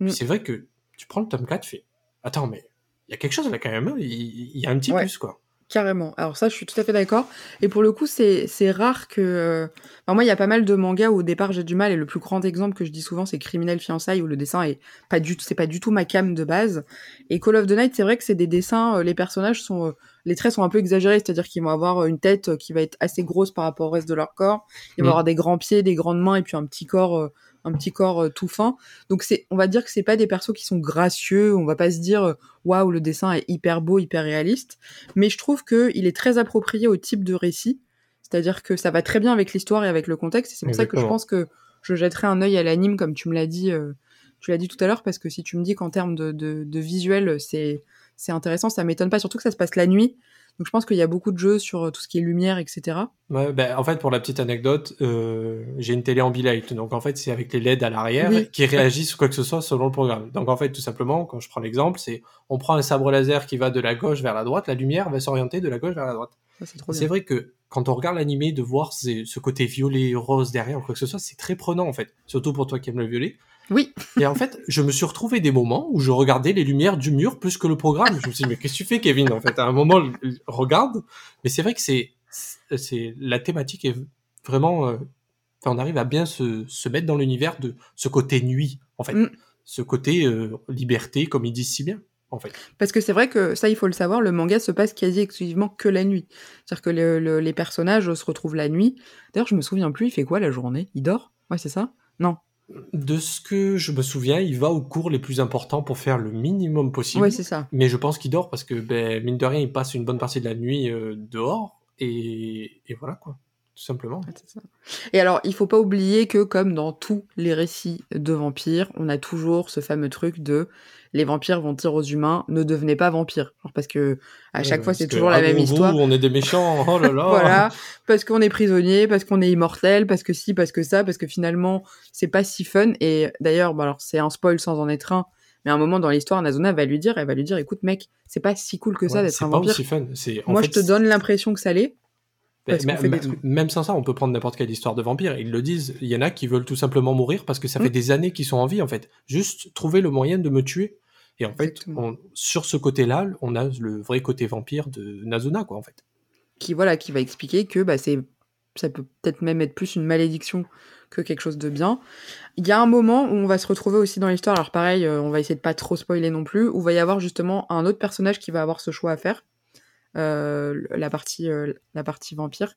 Mm. C'est vrai que tu prends le tome 4, tu fais Attends, mais il y a quelque chose là quand même, hein, il, y a un petit Ouais. plus quoi. Carrément. Alors ça, je suis tout à fait d'accord. Et pour le coup, c'est rare que... euh, enfin, moi, il y a pas mal de mangas où au départ j'ai du mal. Et le plus grand exemple que je dis souvent, c'est Criminel Fiançailles, où le dessin est pas du tout, c'est pas du tout ma cam de base. Et Call of the Night, c'est vrai que c'est des dessins. euh, les personnages sont, euh, les traits sont un peu exagérés, c'est-à-dire qu'ils vont avoir une tête qui va être assez grosse par rapport au reste de leur corps. Ils vont Mm. avoir des grands pieds, des grandes mains, et puis un petit corps, un petit corps euh, tout fin. Donc c'est, on va dire que c'est pas des persos qui sont gracieux. On va pas se dire euh, waouh, le dessin est hyper beau, hyper réaliste mais je trouve qu'il est très approprié au type de récit. C'est-à-dire que ça va très bien avec l'histoire et avec le contexte. Et c'est pour ça que je pense que je jetterai un œil à l'anime, comme tu me l'as dit, euh, tu l'as dit tout à l'heure, parce que si tu me dis qu'en termes de, de, de visuel, c'est c'est intéressant, ça m'étonne pas, surtout que ça se passe la nuit. Donc je pense qu'il y a beaucoup de jeux sur euh, tout ce qui est lumière, etc. Ouais, ben, en fait, pour la petite anecdote, euh, j'ai une télé Ambilight. Donc, en fait, c'est avec les LED à l'arrière Oui. qui réagissent ou quoi que ce soit selon le programme. Donc, en fait, tout simplement, quand je prends l'exemple, c'est on prend un sabre laser qui va de la gauche vers la droite, la lumière va s'orienter de la gauche vers la droite. C'est vrai que quand on regarde l'animé, de voir ce côté violet, rose derrière ou quoi que ce soit, c'est très prenant, en fait. Surtout pour toi qui aimes le violet. Oui, Et en fait, je me suis retrouvé des moments où je regardais les lumières du mur plus que le programme. Je me suis dit, mais qu'est-ce que tu fais, Kevin? En fait, à un moment, regarde. Mais c'est vrai que c'est, c'est la thématique est vraiment. euh, on arrive à bien se, se mettre dans l'univers de ce côté nuit, en fait, Mm. ce côté euh, liberté, comme ils disent si bien, en fait. Parce que c'est vrai que ça, il faut le savoir, le manga se passe quasi exclusivement que la nuit. C'est-à-dire que le- le- les personnages se retrouvent la nuit. D'ailleurs, je me souviens plus, il fait quoi la journée? Il dort? Ouais, c'est ça? Non. De ce que je me souviens, il va aux cours les plus importants pour faire le minimum possible. Ouais, c'est ça. Mais je pense qu'il dort parce que, ben, mine de rien, il passe une bonne partie de la nuit euh, dehors. Et, et voilà, quoi. Tout simplement. C'est ça. Et alors, il faut pas oublier que, comme dans tous les récits de vampires, on a toujours ce fameux truc de les vampires vont dire aux humains ne devenez pas vampires. Parce que à chaque Ouais, fois, c'est toujours ah, la même vous, histoire. on est des méchants. Oh là là. Voilà, parce qu'on est prisonnier, parce qu'on est immortel, parce que si, parce que ça, parce que finalement, c'est pas si fun. Et d'ailleurs, bah alors c'est un spoil sans en être un, mais à un moment dans l'histoire, Nazuna va lui dire, elle va lui dire, écoute mec, c'est pas si cool que ça Ouais, d'être c'est un pas vampire. aussi fun. C'est, en Moi, fait, je te donne l'impression que ça l'est. Parce même- fait des même- trucs. Même sans ça, on peut prendre n'importe quelle histoire de vampire. Ils le disent. Il y en a qui veulent tout simplement mourir parce que ça fait Mm. des années qu'ils sont en vie, en fait. Juste trouver le moyen de me tuer. Et en fait, on- sur ce côté-là, on a le vrai côté vampire de Nazuna, quoi, en fait. qui voilà qui va expliquer que bah c'est ça peut peut-être même être plus une malédiction que quelque chose de bien. Il y a un moment où on va se retrouver aussi dans l'histoire, alors pareil, euh, on va essayer de pas trop spoiler non plus, où va y avoir justement un autre personnage qui va avoir ce choix à faire, la partie euh, la partie vampire.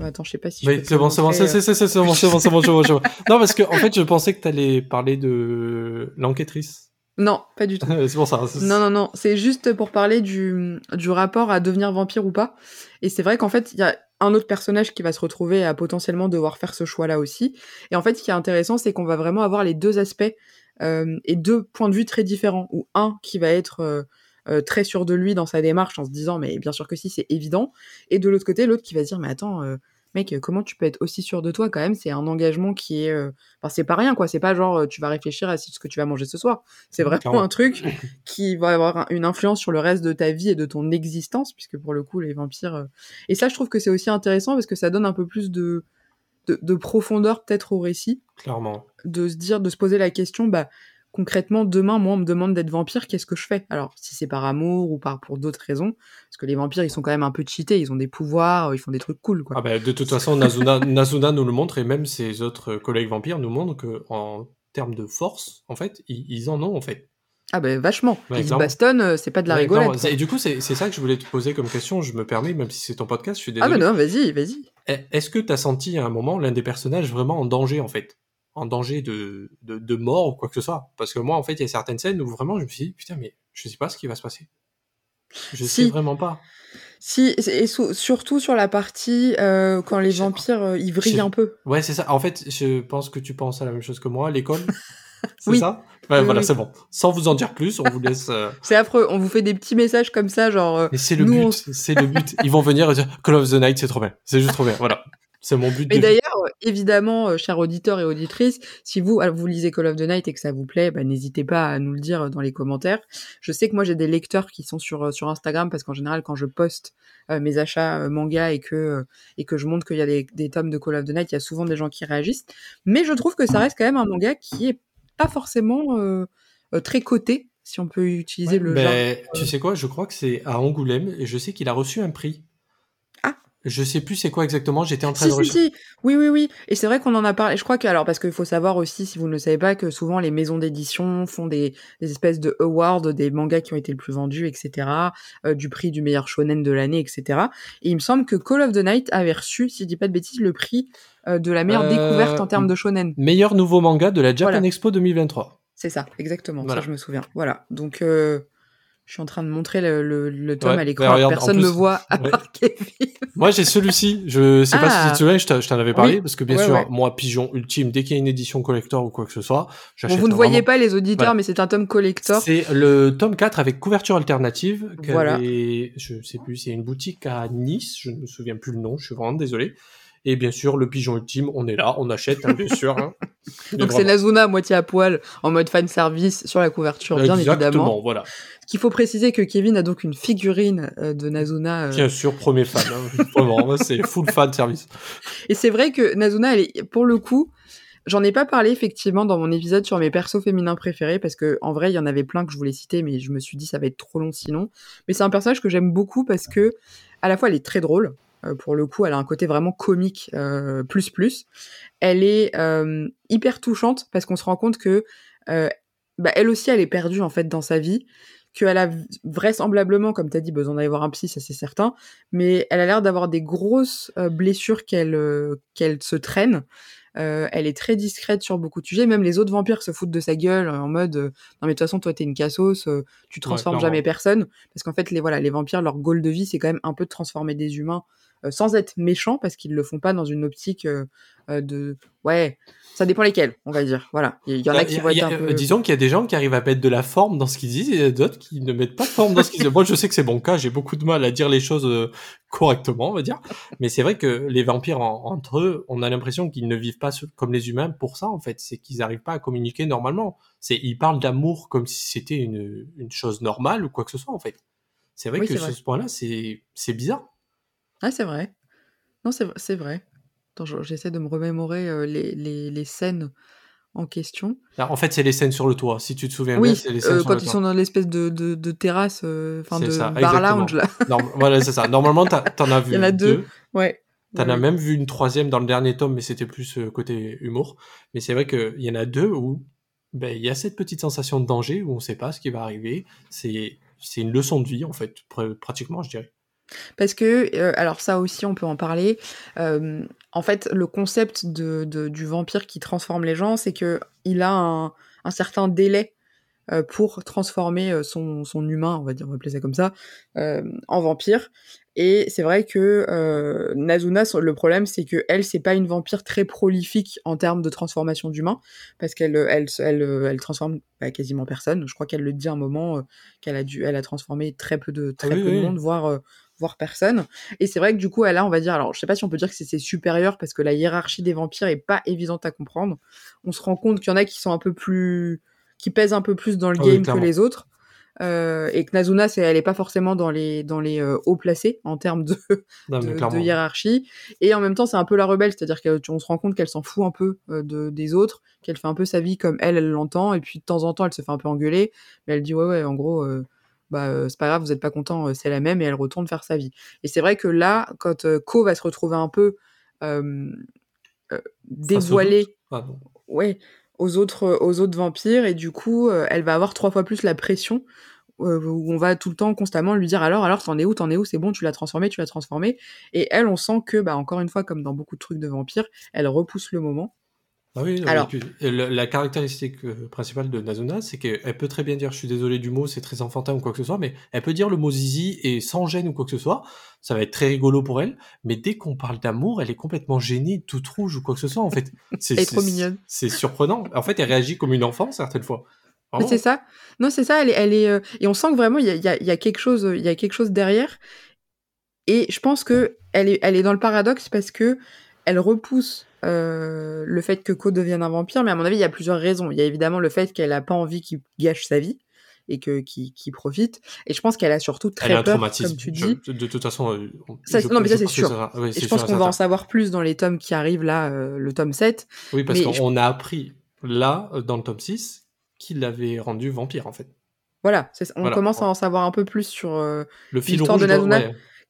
Euh, attends, je sais pas si. je Oui, c'est bon, c'est bon, c'est c'est- c'est- c'est bon, c'est bon, c'est bon, c'est bon, bon. Non, parce que en fait, je pensais que t'allais parler de l'enquêtrice. euh, Non, pas du tout. c'est pour ça. Non, non, non, c'est juste pour parler du, du rapport à devenir vampire ou pas. Et c'est vrai qu'en fait, il y a un autre personnage qui va se retrouver à potentiellement devoir faire ce choix-là aussi. Et en fait, ce qui est intéressant, c'est qu'on va vraiment avoir les deux aspects euh, et deux points de vue très différents. Ou un qui va être euh, euh, très sûr de lui dans sa démarche en se disant, mais bien sûr que si, c'est évident. Et de l'autre côté, l'autre qui va se dire, mais attends, euh, mec, comment tu peux être aussi sûr de toi quand même? C'est un engagement qui est... euh, Enfin, c'est pas rien, quoi. C'est pas genre, tu vas réfléchir à ce que tu vas manger ce soir. C'est vraiment Clairement. un truc qui va avoir un- une influence sur le reste de ta vie et de ton existence, puisque pour le coup, les vampires... Et ça, je trouve que c'est aussi intéressant parce que ça donne un peu plus de, de, de profondeur peut-être au récit, Clairement. de se dire, de se poser la question, bah, concrètement, demain, moi, on me demande d'être vampire, qu'est-ce que je fais? Alors, si c'est par amour ou par pour d'autres raisons, parce que les vampires, ils sont quand même un peu cheatés, ils ont des pouvoirs, ils font des trucs cool, quoi. Ah ben, de toute façon, Nazuna, Nazuna nous le montre et même ses autres collègues vampires nous montrent que en termes de force, en fait, ils, ils en ont en fait. Ah ben vachement. Ouais, Ils se bastonnent, euh, c'est pas de la Ouais, rigolade. Et du coup, c'est ça que je voulais te poser comme question. Je me permets, même si c'est ton podcast, je suis Ah désolé. ben non, vas-y, vas-y. E- Est-ce que tu as senti à un moment l'un des personnages vraiment en danger, en fait? En danger de, de, de mort ou quoi que ce soit Parce que moi, en fait, il y a certaines scènes où vraiment je me suis dit, putain, mais je sais pas ce qui va se passer. Je sais Si. vraiment pas. Si, et surtout sur la partie euh, quand les vampires euh, ils vrillent un peu. Ouais, c'est ça. En fait, je pense que tu penses à la même chose que moi, l'école. c'est Oui. ça Ouais, Oui, voilà, oui. c'est bon. Sans vous en dire plus, on vous laisse. euh, C'est affreux. On vous fait des petits messages comme ça, genre. euh, Mais c'est le Nous, but. on- C'est le but. Ils vont venir et dire Call of the Night, c'est trop bien. C'est juste trop bien. Voilà. C'est mon but. Mais de d'ailleurs, euh, évidemment, euh, chers auditeurs et auditrices, si vous, euh, vous lisez Call of the Night et que ça vous plaît, bah, n'hésitez pas à nous le dire euh, dans les commentaires. Je sais que moi, j'ai des lecteurs qui sont sur, sur Instagram parce qu'en général, quand je poste euh, mes achats euh, manga et que, euh, et que je montre qu'il y a des, des tomes de Call of the Night, il y a souvent des gens qui réagissent. Mais je trouve que ça reste quand même un manga qui est pas forcément très coté, si on peut utiliser le genre. Ben, tu sais quoi Je crois que c'est à Angoulême et je sais qu'il a reçu un prix. Je sais plus c'est quoi exactement. J'étais en train Si, de si, rechercher. si. Oui, oui, oui. Et c'est vrai qu'on en a parlé. Je crois que, alors, parce qu'il faut savoir aussi, si vous ne le savez pas, que souvent les maisons d'édition font des, des espèces de awards des mangas qui ont été le plus vendus, etc., euh, du prix du meilleur shonen de l'année, etc. Et il me semble que Call of the Night avait reçu, si je dis pas de bêtises, le prix euh, de la meilleure Euh, découverte en termes de shonen. Meilleur nouveau manga de la Japan Voilà. Expo 2023. C'est ça, exactement. Voilà. Ça, je me souviens. Voilà. Donc, euh, je suis en train de montrer le, le, le tome Ouais, à l'écran. bah, Personne ne voit à ouais. part Kevin. Moi, j'ai celui-ci. Je sais pas si tu te souviens, je t'en avais parlé Oui. parce que bien Ouais, sûr, moi, pigeon ultime, dès qu'il y a une édition collector ou quoi que ce soit, Bon, j'achète. vous ne voyez pas les auditeurs, mais c'est un tome collector. C'est le tome 4 avec couverture alternative. Voilà. qu'avait- Je sais plus, c'est une boutique à Nice, je ne me souviens plus le nom, je suis vraiment désolé. Et bien sûr, le pigeon ultime, on est là, on achète, hein, bien sûr. hein. Donc c'est. Nazuna à moitié à poil en mode fan service sur la couverture, bien Exactement, évidemment. voilà. Il faut préciser que Kevin a donc une figurine euh, de Nazuna. euh, Bien sûr, premier fan. hein. Vraiment, moi, c'est full fan service. Et c'est vrai que Nazuna, elle est, pour le coup, j'en ai pas parlé effectivement dans mon épisode sur mes persos féminins préférés parce que en vrai, il y en avait plein que je voulais citer, mais je me suis dit ça va être trop long sinon. Mais c'est un personnage que j'aime beaucoup parce que à la fois elle est très drôle. Euh, pour le coup, elle a un côté vraiment comique euh, plus plus. Elle est euh, hyper touchante parce qu'on se rend compte que bah, elle aussi, elle est perdue en fait dans sa vie, qu'elle a vraisemblablement, comme tu as dit, besoin d'aller voir un psy, ça c'est certain, mais elle a l'air d'avoir des grosses euh, blessures qu'elle euh, qu'elle se traîne. Euh, elle est très discrète sur beaucoup de sujets. Même les autres vampires se foutent de sa gueule en mode non mais de toute façon toi t'es une cassos, tu transformes jamais personne. Parce qu'en fait les voilà les vampires leur goal de vie c'est quand même un peu de transformer des humains sans être méchants parce qu'ils le font pas dans une optique euh, euh, de ouais ça dépend lesquels on va dire voilà il y, en a qui vont être a- un peu euh, Disons qu'il y a des gens qui arrivent à mettre de la forme dans ce qu'ils disent et d'autres qui ne mettent pas de forme dans ce qu'ils disent. Moi, je sais que c'est mon cas, j'ai beaucoup de mal à dire les choses euh, correctement, on va dire. Mais c'est vrai que les vampires en- entre eux, on a l'impression qu'ils ne vivent pas comme les humains pour ça, en fait. C'est qu'ils n'arrivent pas à communiquer normalement. C'est Ils parlent d'amour comme si c'était une, une chose normale ou quoi que ce soit, en fait. C'est vrai Oui, que sur ce point-là, c'est c'est bizarre. Ah, c'est vrai. Non, c'est c'est vrai. Attends, je- j'essaie de me remémorer euh, les, les, les scènes en question. Alors, en fait, c'est les scènes sur le toit. Si tu te souviens bien, Oui, c'est les scènes euh, sur quand le ils toit. sont dans l'espèce de, de, de terrasse, euh, enfin C'est de ça, bar exactement. lounge là. Norm- voilà, c'est ça. Normalement, t'as- t'en as vu Il y en a deux. Ouais. T'en as ouais. même vu une troisième dans le dernier tome, mais c'était plus euh, côté humour. Mais c'est vrai qu'il y en a deux où ben, il y a cette petite sensation de danger où on sait pas ce qui va arriver. C'est c'est une leçon de vie, en fait, pr- pratiquement, je dirais. Parce que, euh, alors ça aussi, on peut en parler. euh, en fait, le concept de, de- du vampire qui transforme les gens, c'est que il a un, un certain délai euh, pour transformer son, son humain, on va dire, on va appeler ça comme ça, en vampire. Et c'est vrai que Nazuna, le problème, c'est que elle, c'est pas une vampire très prolifique en termes de transformation d'humain, parce qu'elle, elle, elle, elle transforme bah, quasiment personne. Je crois qu'elle le dit à un moment qu'elle a dû, elle a transformé très peu de, très Ah oui, peu de monde, voire, voire personne. Et c'est vrai que du coup, elle a, on va dire, alors je sais pas si on peut dire que c'est ses supérieurs, parce que la hiérarchie des vampires est pas évidente à comprendre. On se rend compte qu'il y en a qui sont un peu plus, qui pèsent un peu plus dans le Ah oui, game que les autres. Euh, et que Nazuna, c'est, elle est pas forcément dans les, dans les euh, hauts placés en termes de, Non, mais de, clairement. de hiérarchie. Et en même temps, c'est un peu la rebelle, c'est-à-dire qu'on se rend compte qu'elle s'en fout un peu euh, de, des autres, qu'elle fait un peu sa vie comme elle, elle l'entend, et puis de temps en temps, elle se fait un peu engueuler, mais elle dit ouais, ouais, en gros, euh, bah, euh, c'est pas grave, vous êtes pas content, c'est la même, et elle retourne faire sa vie. Et c'est vrai que là, quand Ko va se retrouver un peu dévoilé, Ah, bon. ouais, aux autres aux autres vampires et du coup elle va avoir trois fois plus la pression où on va tout le temps constamment lui dire alors alors t'en es où t'en es où? C'est bon tu l'as transformé tu l'as transformé et elle on sent que bah encore une fois comme dans beaucoup de trucs de vampires elle repousse le moment ah oui, Alors, la, caractéristique euh, principale de Nazuna, c'est qu'elle peut très bien dire je suis désolé du mot, c'est très enfantin ou quoi que ce soit, mais elle peut dire le mot zizi et sans gêne ou quoi que ce soit, ça va être très rigolo pour elle, mais dès qu'on parle d'amour, elle est complètement gênée, toute rouge ou quoi que ce soit, en fait. C'est, trop mignonne. C'est surprenant. En fait, elle réagit comme une enfant certaines fois. C'est ça. Non, c'est ça. Elle est, elle est euh, et on sent que vraiment il y a, y a, quelque chose, il y a quelque chose derrière. Et je pense que elle est, elle est dans le paradoxe parce que elle repousse euh, le fait que Co devienne un vampire, mais à mon avis, il y a plusieurs raisons. Il y a évidemment le fait qu'elle a pas envie qu'il gâche sa vie et que qui, profite. Et je pense qu'elle a surtout très peur, comme tu dis. de toute façon, euh, non mais ça c'est sûr. et je pense qu'on va en savoir plus dans les tomes qui arrivent là, euh, le tome 7. Oui, parce qu'on a appris là, dans le tome 6, qu'il l'avait rendu vampire en fait. Voilà, on commence à en savoir un peu plus sur le l'histoire de Nazuna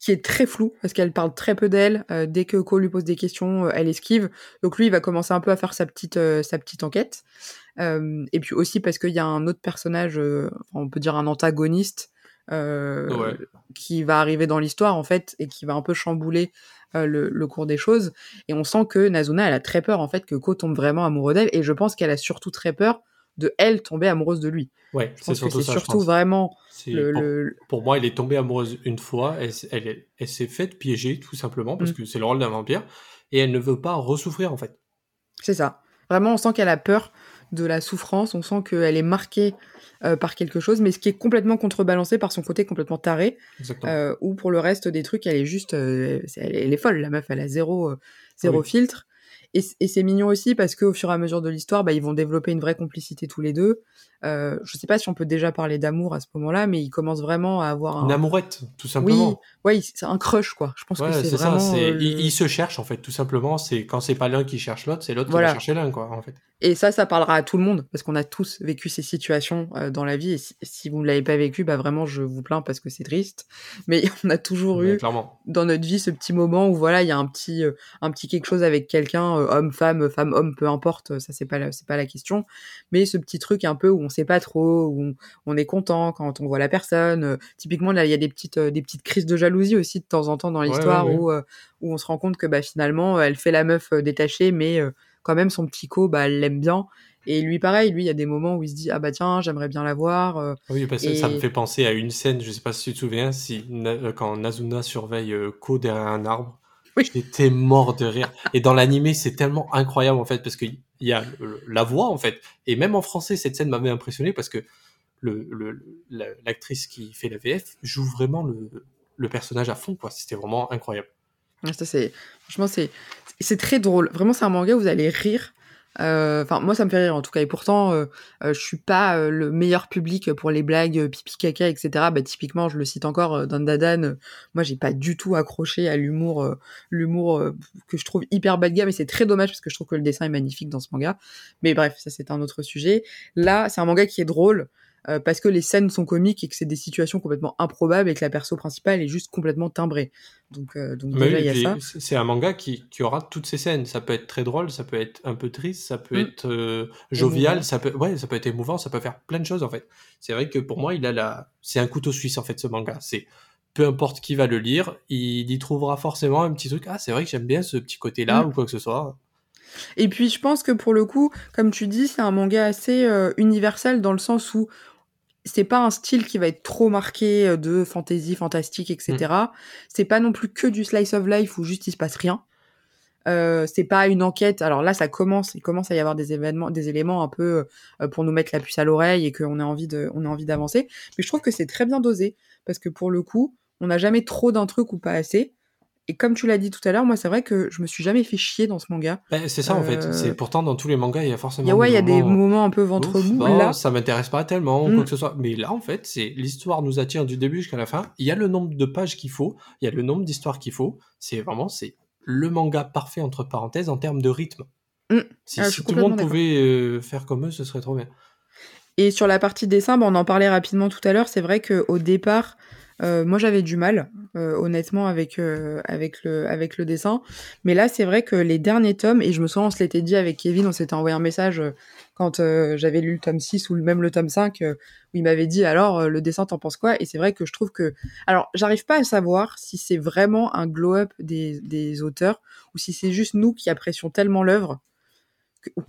qui est très flou parce qu'elle parle très peu d'elle. Euh, dès que Ko lui pose des questions, euh, elle esquive. Donc lui, il va commencer un peu à faire sa petite euh, sa petite enquête. et puis aussi parce qu'il y a un autre personnage, on peut dire un antagoniste, qui va arriver dans l'histoire en fait et qui va un peu chambouler le, le, cours des choses. Et on sent que Nazuna, elle a très peur en fait que Ko tombe vraiment amoureux d'elle. Et je pense qu'elle a surtout très peur de elle tomber amoureuse de lui. Ouais, c'est surtout ça, surtout vraiment le, pour, moi, elle est tombée amoureuse une fois, elle, elle, elle s'est faite piéger tout simplement parce mm. que c'est le rôle d'un vampire et elle ne veut pas ressouffrir en fait. C'est ça. Vraiment, on sent qu'elle a peur de la souffrance, on sent qu'elle est marquée euh, par quelque chose, mais ce qui est complètement contrebalancé par son côté complètement taré, euh, ou pour le reste des trucs, elle est juste, euh, elle, est folle, la meuf, elle a zéro, zéro filtre. Et, c'est mignon aussi parce qu'au fur et à mesure de l'histoire, bah, ils vont développer une vraie complicité tous les deux. Euh, je sais pas si on peut déjà parler d'amour à ce moment-là, mais il commence vraiment à avoir un... une amourette, tout simplement. Oui, ouais, c'est un crush quoi. Je pense que c'est vraiment. Ça, euh, il, se cherche en fait, tout simplement. C'est quand c'est pas l'un qui cherche l'autre, c'est l'autre qui va chercher l'un quoi, en fait. Et ça, ça parlera à tout le monde parce qu'on a tous vécu ces situations euh, dans la vie. Et si, vous ne l'avez pas vécu, bah vraiment, je vous plains parce que c'est triste. Mais on a toujours eu dans notre vie ce petit moment où voilà, il y a un petit, euh, un petit quelque chose avec quelqu'un, homme, femme, femme, homme, peu importe. Ça c'est pas, c'est pas la question. Mais ce petit truc un peu où on sait pas trop, on, est content quand on voit la personne. Euh, typiquement, là, il y a des petites, euh, des petites crises de jalousie aussi de temps en temps dans l'histoire où, euh, où on se rend compte que bah, finalement, elle fait la meuf détachée, mais quand même, son petit co, bah, elle l'aime bien. Et lui, pareil, lui, il y a des moments où il se dit ah bah tiens, j'aimerais bien la voir. Oui, parce que ça me fait penser à une scène, je sais pas si tu te souviens, si quand Nazuna surveille Ko derrière un arbre. Oui. J'étais mort de rire. Et dans l'animé, c'est tellement incroyable en fait parce qu'il y a la voix en fait. Et même en français, cette scène m'avait impressionné parce que l'actrice qui fait la VF joue vraiment le, personnage à fond quoi. C'était vraiment incroyable. Ça c'est franchement c'est c'est très drôle. Vraiment, c'est un manga où vous allez rire enfin, moi, ça me fait rire en tout cas. Et pourtant, euh, euh, je suis pas le meilleur public pour les blagues pipi caca, etc. Bah, typiquement, je le cite encore dans Dadan. moi, j'ai pas du tout accroché à l'humour, l'humour que je trouve hyper bas de gamme. Et c'est très dommage parce que je trouve que le dessin est magnifique dans ce manga. Mais bref, ça c'est un autre sujet. Là, c'est un manga qui est drôle. Euh, parce que les scènes sont comiques et que c'est des situations complètement improbables et que la perso principale est juste complètement timbrée. Donc, euh, donc déjà, il y a ça. C'est un manga qui, qui, aura toutes ces scènes. Ça peut être très drôle, ça peut être un peu triste, ça peut mm. être euh, jovial, ça peut, ouais, ça peut être émouvant, ça peut faire plein de choses en fait. C'est vrai que pour moi, il a la, c'est un couteau suisse en fait ce manga. C'est peu importe qui va le lire, il y trouvera forcément un petit truc. Ah, c'est vrai que j'aime bien ce petit côté-là mm. ou quoi que ce soit. Et puis je pense que pour le coup, comme tu dis, c'est un manga assez universel dans le sens où c'est pas un style qui va être trop marqué euh, de fantasy, fantastique, etc. Mm. C'est pas non plus que du slice of life où juste il se passe rien. Euh, c'est pas une enquête. Alors là, ça commence, il commence à y avoir des événements, des éléments un peu euh, pour nous mettre la puce à l'oreille et qu'on a envie de, on a envie d'avancer. Mais je trouve que c'est très bien dosé parce que pour le coup, on n'a jamais trop d'un truc ou pas assez. Et comme tu l'as dit tout à l'heure, moi c'est vrai que je me suis jamais fait chier dans ce manga. Ben, c'est ça en fait. Euh, c'est pourtant dans tous les mangas il y a forcément. Il y a, des moments un peu ventre mou. Bah, là, ça m'intéresse pas tellement quoi mm. que ce soit. Mais là en fait, c'est l'histoire nous attire du début jusqu'à la fin. Il y a le nombre de pages qu'il faut, il y a le nombre d'histoires qu'il faut. C'est vraiment c'est le manga parfait entre parenthèses en termes de rythme. Mm. Si, ah, tout le monde pouvait euh, faire comme eux, ce serait trop bien. Et sur la partie dessin, on en parlait rapidement tout à l'heure. C'est vrai qu'au départ, euh, moi, j'avais du mal euh, honnêtement, avec, avec, le, avec le dessin. Mais là, c'est vrai que les derniers tomes, et je me souviens, on se l'était dit avec Kevin, on s'était envoyé un message quand j'avais lu le tome 6 ou même le tome 5, où il m'avait dit alors, le dessin, t'en penses quoi? Et c'est vrai que je trouve que. Alors, j'arrive pas à savoir si c'est vraiment un glow-up des, des auteurs ou si c'est juste nous qui apprécions tellement l'œuvre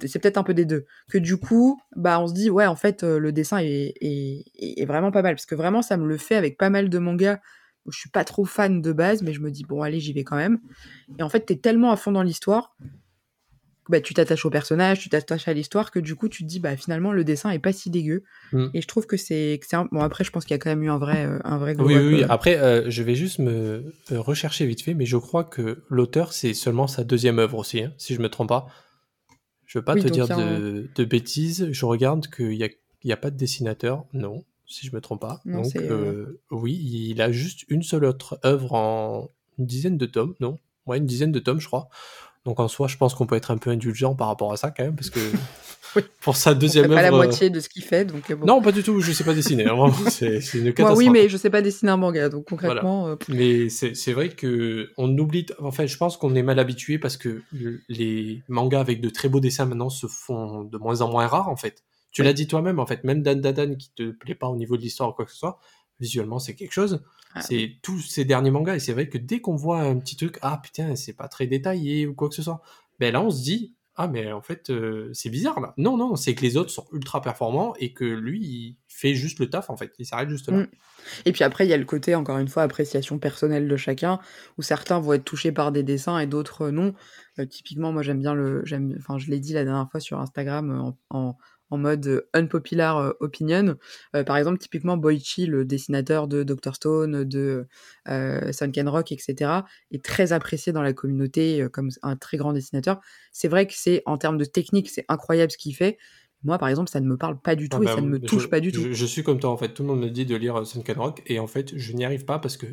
c'est peut-être un peu des deux, que du coup, bah, on se dit, ouais, en fait, euh, le dessin est, est, vraiment pas mal, parce que vraiment, ça me le fait avec pas mal de mangas où je suis pas trop fan de base, mais je me dis, bon, allez, j'y vais quand même. Et en fait, t'es tellement à fond dans l'histoire, bah, tu t'attaches au personnage, tu t'attaches à l'histoire, que du coup, tu te dis, bah, finalement, le dessin est pas si dégueu. Mm. Et je trouve que c'est, un... bon, après, je pense qu'il y a quand même eu un vrai, euh, un vrai Oui, oui, après, euh, je vais juste me rechercher vite fait, mais je crois que l'auteur, c'est seulement sa deuxième œuvre aussi, hein, si je me trompe pas. Je veux pas te dire de, bêtises. Je regarde qu'il n'y a, y a pas de dessinateur. Non, si je me trompe pas. Donc, euh, euh, oui, il a juste une seule autre œuvre en une dizaine de tomes. Non, ouais, une dizaine de tomes, je crois. Donc en soi, je pense qu'on peut être un peu indulgent par rapport à ça quand même, parce que pour sa deuxième œuvre. Pas la moitié de ce qu'il fait, donc. Euh, non, pas du tout. Je sais pas dessiner. Hein, vraiment, c'est une catastrophe. Moi, oui, mais je sais pas dessiner un manga, donc concrètement. Euh, mais c'est vrai que on oublie. En fait, je pense qu'on est mal habitué parce que les mangas avec de très beaux dessins maintenant se font de moins en moins rares en fait. Tu l'as dit toi-même en fait. Même Dan Dadan qui te plaît pas au niveau de l'histoire ou quoi que ce soit, visuellement c'est quelque chose. Ah c'est tous ces derniers mangas et c'est vrai que dès qu'on voit un petit truc, ah putain, c'est pas très détaillé ou quoi que ce soit, ben là on se dit, ah mais en fait euh, c'est bizarre là. Non non, c'est que les autres sont ultra performants et que lui il fait juste le taf en fait, il s'arrête juste là. Mm. Et puis après il y a le côté encore une fois appréciation personnelle de chacun où certains vont être touchés par des dessins et d'autres non. Euh, typiquement moi j'aime bien le j'aime enfin je l'ai dit la dernière fois sur Instagram en mode euh, unpopular euh, opinion. Euh, par exemple, typiquement Boichi, le dessinateur de Dr. Stone, de Sunken Rock, etc., est très apprécié dans la communauté comme un très grand dessinateur. C'est vrai que c'est, en termes de technique, c'est incroyable ce qu'il fait. Moi, par exemple, ça ne me parle pas du ah tout et bah ça ne me touche pas du tout. Je, suis comme toi, en fait. Tout le monde me dit de lire Sunken Rock et en fait, je n'y arrive pas parce que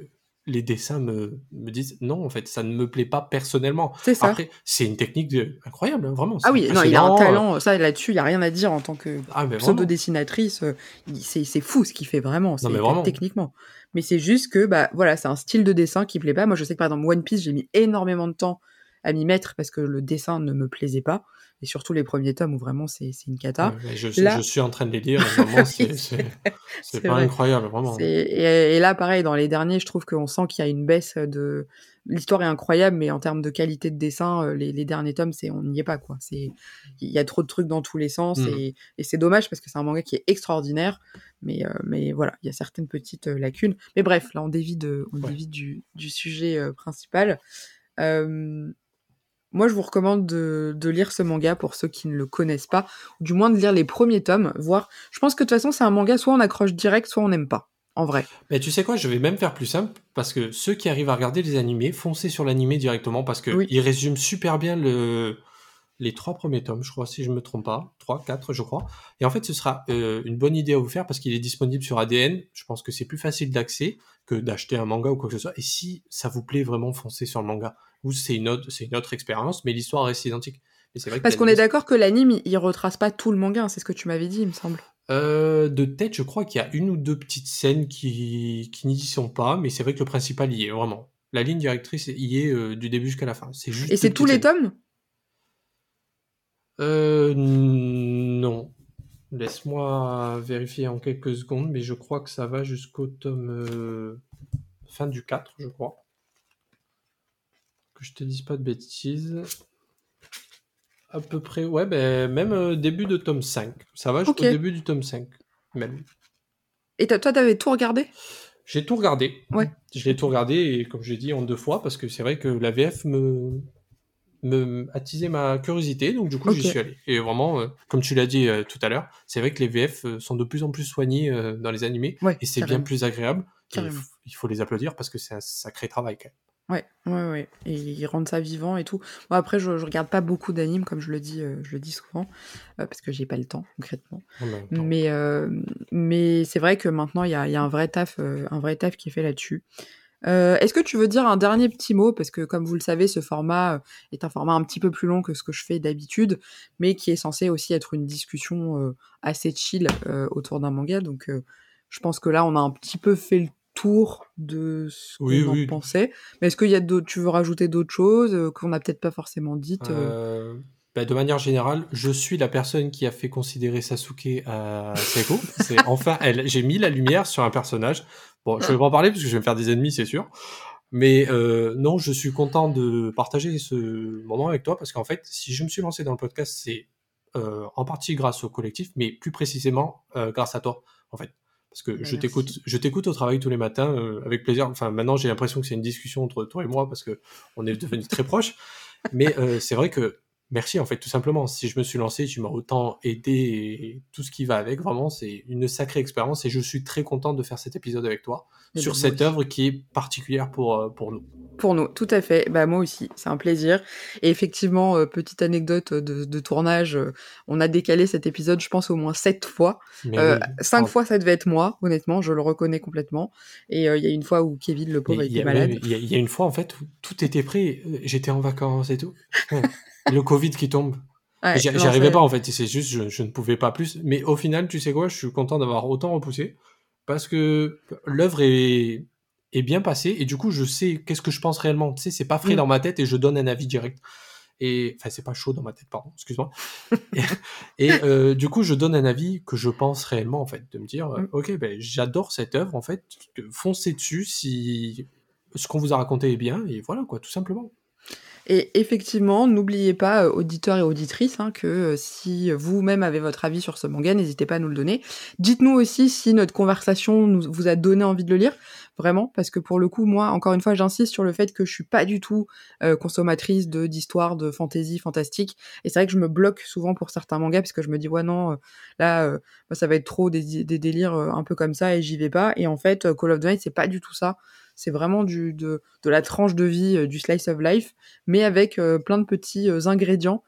les dessins me, me, disent non, en fait, ça ne me plaît pas personnellement. C'est ça. Après, c'est une technique incroyable, hein, vraiment. Ah oui, non, il a un talent, ça là-dessus, il n'y a rien à dire en tant que ah, pseudo-dessinatrice. Euh, c'est fou ce qu'il fait vraiment, c'est techniquement. Mais c'est juste que, bah voilà, c'est un style de dessin qui plaît pas. Moi, je sais que par exemple, One Piece, j'ai mis énormément de temps à m'y mettre parce que le dessin ne me plaisait pas et surtout les premiers tomes où vraiment c'est une cata. je, je, suis en train de les lire, c'est pas incroyable, vraiment. Et, et, là, pareil, dans les derniers, je trouve qu'on sent qu'il y a une baisse de. L'histoire est incroyable, mais en termes de qualité de dessin, euh, les, les derniers tomes, c'est on n'y est pas, quoi. Il y a trop de trucs dans tous les sens, mmh. et, et c'est dommage parce que c'est un manga qui est extraordinaire, mais, euh, mais voilà, il y a certaines petites euh, lacunes. Mais bref, là, on dévie, de, on dévie du, du sujet principal. Euh, moi, je vous recommande de, lire ce manga pour ceux qui ne le connaissent pas, ou du moins de lire les premiers tomes, voir. Je pense que de toute façon, c'est un manga, soit on accroche direct, soit on n'aime pas, en vrai. Mais tu sais quoi, je vais même faire plus simple, parce que ceux qui arrivent à regarder les animés, foncez sur l'animé directement, parce que il résume super bien le, les trois premiers tomes, je crois, si je me trompe pas. Trois, quatre, je crois. Et en fait, ce sera euh, une bonne idée à vous faire parce qu'il est disponible sur ADN. Je pense que c'est plus facile d'accès que d'acheter un manga ou quoi que ce soit. Et si ça vous plaît vraiment, foncez sur le manga. Ou c'est une autre, c'est une autre expérience, mais l'histoire reste identique. Vrai parce qu'on est d'accord que l'anime, il, retrace pas tout le manga. C'est ce que tu m'avais dit, il me semble. Euh, de tête, je crois qu'il y a une ou deux petites scènes qui, qui n'y sont pas, mais c'est vrai que le principal y est, vraiment. La ligne directrice y est euh, du début jusqu'à la fin. C'est juste Et c'est tous les tomes? Euh, non. Laisse-moi vérifier en quelques secondes, mais je crois que ça va jusqu'au tome fin du 4, je crois. Que je te dise pas de bêtises. À peu près, ouais, ben, même euh, début de tome 5. Ça va jusqu'au début du tome 5, même. Et toi, t'avais tout regardé? J'ai tout regardé. Ouais. Je l'ai tout regardé, et comme j'ai dit, en deux fois, parce que c'est vrai que la VF me, me attiser ma curiosité, donc du coup j'y suis allé. Et vraiment, euh, comme tu l'as dit euh, tout à l'heure, c'est vrai que les VF sont de plus en plus soignés dans les animés, et c'est bien plus agréable. Il faut les applaudir parce que c'est un sacré travail quand même. Ouais, ouais, ouais. Et ils rendent ça vivant et tout. Moi, après, je, je regarde pas beaucoup d'animes, comme je le dis, je le dis souvent, parce que j'ai pas le temps, concrètement. Mais, mais c'est vrai que maintenant, il y a, y a, un vrai taf, un vrai taf qui est fait là-dessus. Euh, est-ce que tu veux dire un dernier petit mot? Parce que comme vous le savez, ce format euh, est un format un petit peu plus long que ce que je fais d'habitude, mais qui est censé aussi être une discussion euh, assez chill autour d'un manga. Donc je pense que là, on a un petit peu fait le tour de ce qu'on Oui, en oui. pensait. Mais est-ce qu'il y a d'autres, tu veux rajouter d'autres choses euh, qu'on n'a peut-être pas forcément dites euh? Euh, bah, de manière générale, je suis la personne qui a fait considérer Sasuke à Seiko. C'est enfin elle. J'ai mis la lumière sur un personnage. Bon, je vais pas en parler parce que je vais me faire des ennemis, c'est sûr. Mais euh, non, je suis content de partager ce moment avec toi parce qu'en fait, si je me suis lancé dans le podcast, c'est euh, en partie grâce au collectif, mais plus précisément grâce à toi, en fait. Parce que Bah, je t'écoute, je t'écoute au travail tous les matins euh, avec plaisir. Enfin, maintenant, j'ai l'impression que c'est une discussion entre toi et moi parce que on est devenus très proches. Mais euh, c'est vrai que merci en fait, tout simplement. Si je me suis lancé, tu m'as autant aidé et tout ce qui va avec. Vraiment, c'est une sacrée expérience et je suis très content de faire cet épisode avec toi Eh sur ben, moi cette œuvre qui est particulière pour euh, pour nous. Pour nous, tout à fait. Bah moi aussi, c'est un plaisir. Et effectivement, euh, petite anecdote de, de tournage, euh, on a décalé cet épisode, je pense au moins sept fois. Euh, oui. cinq Oh, fois, ça devait être moi, honnêtement, je le reconnais complètement. Et euh, il y a une fois où Kevin, le pauvre, était malade. Il y, y a une fois en fait où tout était prêt. Euh, J'étais en vacances et tout. Le Covid qui tombe. Ouais, J'y arrivais pas en fait, c'est juste je, je ne pouvais pas plus. Mais au final, tu sais quoi, je suis content d'avoir autant repoussé parce que l'œuvre est, est bien passée et du coup je sais qu'est-ce que je pense réellement. Tu sais, c'est pas frais Mm. dans ma tête et je donne un avis direct. Et enfin, c'est pas chaud dans ma tête, pardon, excuse-moi. et et, euh, du coup, je donne un avis que je pense réellement en fait, de me dire, Mm. ok, ben j'adore cette œuvre en fait, foncez dessus si ce qu'on vous a raconté est bien et voilà quoi, tout simplement. Et effectivement, n'oubliez pas, euh, auditeurs et auditrices, hein, que euh, si vous-même avez votre avis sur ce manga, n'hésitez pas à nous le donner. Dites-nous aussi si notre conversation vous a donné envie de le lire, vraiment, parce que pour le coup, moi, encore une fois, j'insiste sur le fait que je suis pas du tout euh, consommatrice de d'histoires, de fantasy, fantastique. Et c'est vrai que je me bloque souvent pour certains mangas, parce que je me dis, ouais, non, là, bah, ça va être trop des, délires un peu comme ça, et j'y vais pas. Et en fait, Call of Duty, c'est pas du tout ça. C'est vraiment du, de, de la tranche de vie, euh, du slice of life mais avec euh, plein de petits euh, ingrédients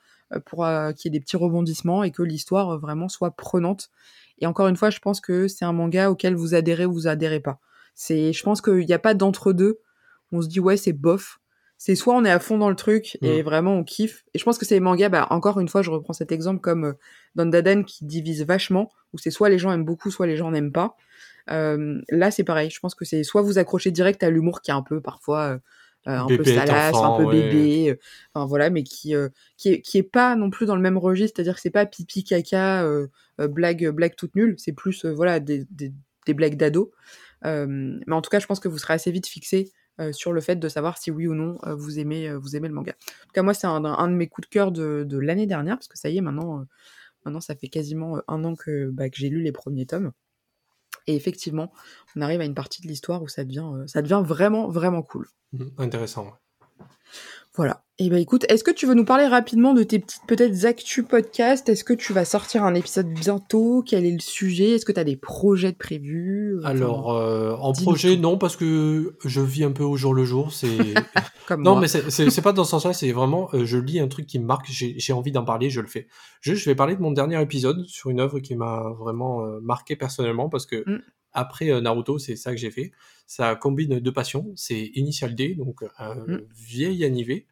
pour qu'il y ait des petits rebondissements et que l'histoire vraiment soit prenante. Et encore une fois, je pense que c'est un manga auquel vous adhérez ou vous adhérez pas. C'est, je pense qu'il n'y a pas d'entre-deux. On se dit ouais, c'est bof. C'est soit on est à fond dans le truc et Mm. vraiment on kiffe. Et je pense que c'est les mangas, bah, encore une fois, je reprends cet exemple comme euh, Dandadan qui divise vachement, où c'est soit les gens aiment beaucoup, soit les gens n'aiment pas. Euh, là, c'est pareil. Je pense que c'est soit vous accrochez direct à l'humour qui est un peu parfois euh, euh, un peu salace, enfant, un peu ouais. bébé, euh, enfin voilà, mais qui euh, qui est qui est pas non plus dans le même registre, c'est-à-dire que c'est pas pipi caca euh, euh, blague blague toute nulle, c'est plus euh, voilà des, des des blagues d'ado. Euh, mais en tout cas, je pense que vous serez assez vite fixé euh, sur le fait de savoir si oui ou non euh, vous aimez euh, vous aimez le manga. En tout cas, moi c'est un, un de mes coups de cœur de, de l'année dernière parce que ça y est maintenant euh, maintenant ça fait quasiment euh, un an que bah, que j'ai lu les premiers tomes. Et effectivement, on arrive à une partie de l'histoire où ça devient, euh, vraiment, vraiment cool. Mhm, Intéressant. Voilà. Et ben écoute, est-ce que tu veux nous parler rapidement de tes petites peut-être actu podcast Est-ce que tu vas sortir un épisode bientôt? Quel est le sujet? Est-ce que tu as des projets de prévus? Enfin, Alors, euh, en projet, non, parce que je vis un peu au jour le jour. C'est comme non, moi. mais c'est- pas dans ce sens-là. C'est vraiment, euh, je lis un truc qui me marque. J'ai j'ai envie d'en parler, je le fais. Je, je vais parler de mon dernier épisode sur une œuvre qui m'a vraiment euh, marqué personnellement parce que Mm. Après euh, Naruto, c'est ça que j'ai fait. Ça combine deux passions. C'est Initial D, donc un Mm. vieil animé,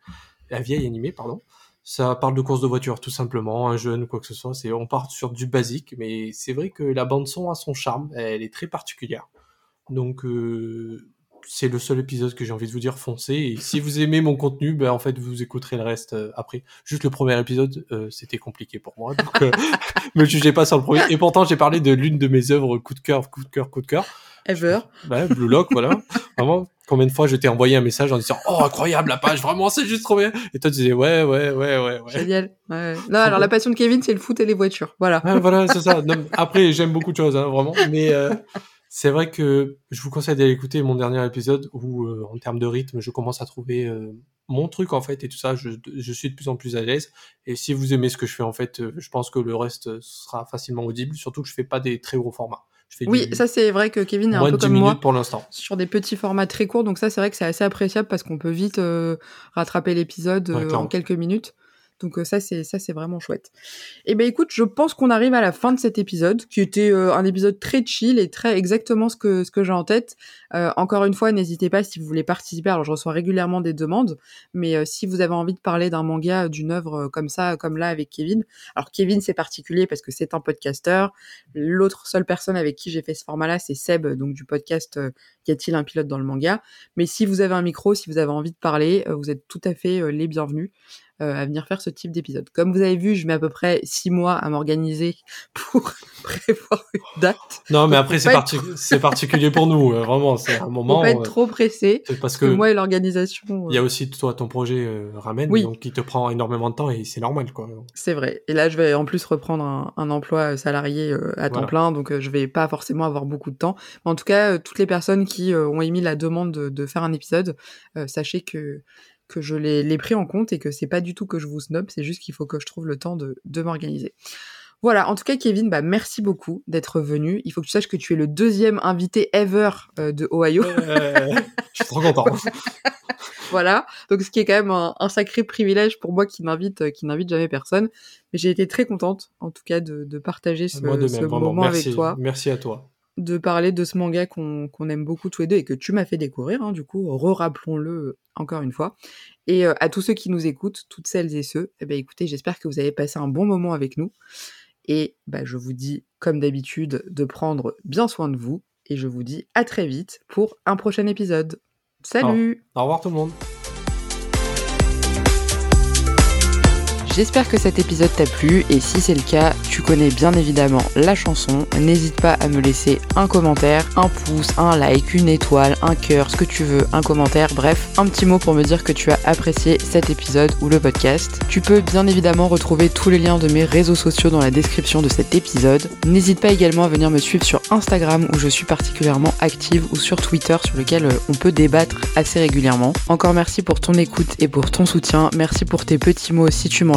un vieil animé, pardon. Ça parle de course de voiture, tout simplement, un jeune ou quoi que ce soit. C'est, on part sur du basique, mais c'est vrai que la bande son a son charme. Elle est très particulière. Donc, euh, c'est le seul épisode que j'ai envie de vous dire foncez. Et si vous aimez mon contenu, ben, en fait, vous écouterez le reste euh, après. Juste le premier épisode, euh, c'était compliqué pour moi. Donc, euh, me jugez pas sur le premier. Et pourtant, j'ai parlé de l'une de mes œuvres coup de cœur, coup de cœur, coup de cœur. Ever. Ouais, Blue Lock, voilà. Vraiment, combien de fois je t'ai envoyé un message en disant Oh, incroyable la page, vraiment, c'est juste trop bien. Et toi, tu disais Ouais, ouais, ouais, ouais, ouais. Génial. Ouais. Non, alors la passion de Kevin, c'est le foot et les voitures. Voilà. Ouais, voilà, c'est ça. Non, après, j'aime beaucoup de choses, hein, vraiment. Mais euh, c'est vrai que je vous conseille d'aller écouter mon dernier épisode où, euh, en termes de rythme, je commence à trouver euh, mon truc, en fait, et tout ça. Je, je suis de plus en plus à l'aise. Et si vous aimez ce que je fais, en fait, euh, je pense que le reste sera facilement audible. Surtout que je fais pas des très gros formats. Je fais Oui, du ça c'est vrai que Kevin est un peu de 10 comme minutes moi. pour l'instant. sur des petits formats très courts. Donc ça, c'est vrai que c'est assez appréciable parce qu'on peut vite euh, rattraper l'épisode Ouais, en quelques minutes. Donc euh, ça c'est ça c'est vraiment chouette. Et eh ben écoute, je pense qu'on arrive à la fin de cet épisode qui était euh, un épisode très chill et très exactement ce que ce que j'ai en tête. Euh, encore une fois, n'hésitez pas si vous voulez participer. Alors je reçois régulièrement des demandes, mais si vous avez envie de parler d'un manga, d'une œuvre comme ça, comme là avec Kevin. Alors Kevin c'est particulier parce que c'est un podcasteur. L'autre seule personne avec qui j'ai fait ce format-là, c'est Seb, donc du podcast Y a-t-il un pilote dans le manga Mais si vous avez un micro, si vous avez envie de parler, vous êtes tout à fait les bienvenus. Euh, à venir faire ce type d'épisode. Comme vous avez vu, je mets à peu près six mois à m'organiser pour prévoir une date. Non, mais après c'est particulier pour nous, euh, vraiment. C'est un moment. Faut pas être euh, trop pressé. Parce que, moi et l'organisation. Il y a aussi toi ton projet ramène, donc qui te prend énormément de temps et c'est normal quoi. C'est vrai. Et là, je vais en plus reprendre un, emploi salarié à temps plein, donc je vais pas forcément avoir beaucoup de temps. Mais en tout cas, toutes les personnes qui ont émis la demande de, de faire un épisode, sachez que que je l'ai pris en compte et que c'est pas du tout que je vous snob, c'est juste qu'il faut que je trouve le temps de, de m'organiser. Voilà, en tout cas Kevin, bah merci beaucoup d'être venu. Il faut que tu saches que tu es le deuxième invité ever euh, de Ohio. je suis trop content. voilà, donc ce qui est quand même un, sacré privilège pour moi qui n'invite euh, qui n'invite jamais personne. Mais j'ai été très contente, en tout cas, de, de partager ce, ce moment avec toi. Merci à toi de parler de ce manga qu'on aime beaucoup tous les deux et que tu m'as fait découvrir, hein, du coup, re-rappelons-le encore une fois. Et euh, à tous ceux qui nous écoutent, toutes celles et ceux, eh ben, écoutez, j'espère que vous avez passé un bon moment avec nous. Et bah, je vous dis, comme d'habitude, de prendre bien soin de vous. Et je vous dis à très vite pour un prochain épisode. Salut Au revoir tout le monde J'espère que cet épisode t'a plu et si c'est le cas, tu connais bien évidemment la chanson. N'hésite pas à me laisser un commentaire, un pouce, un like, une étoile, un cœur, ce que tu veux, un commentaire, bref, un petit mot pour me dire que tu as apprécié cet épisode ou le podcast. Tu peux bien évidemment retrouver tous les liens de mes réseaux sociaux dans la description de cet épisode. N'hésite pas également à venir me suivre sur Instagram où je suis particulièrement active ou sur Twitter sur lequel euh, on peut débattre assez régulièrement. Encore merci pour ton écoute et pour ton soutien. Merci pour tes petits mots si tu m'en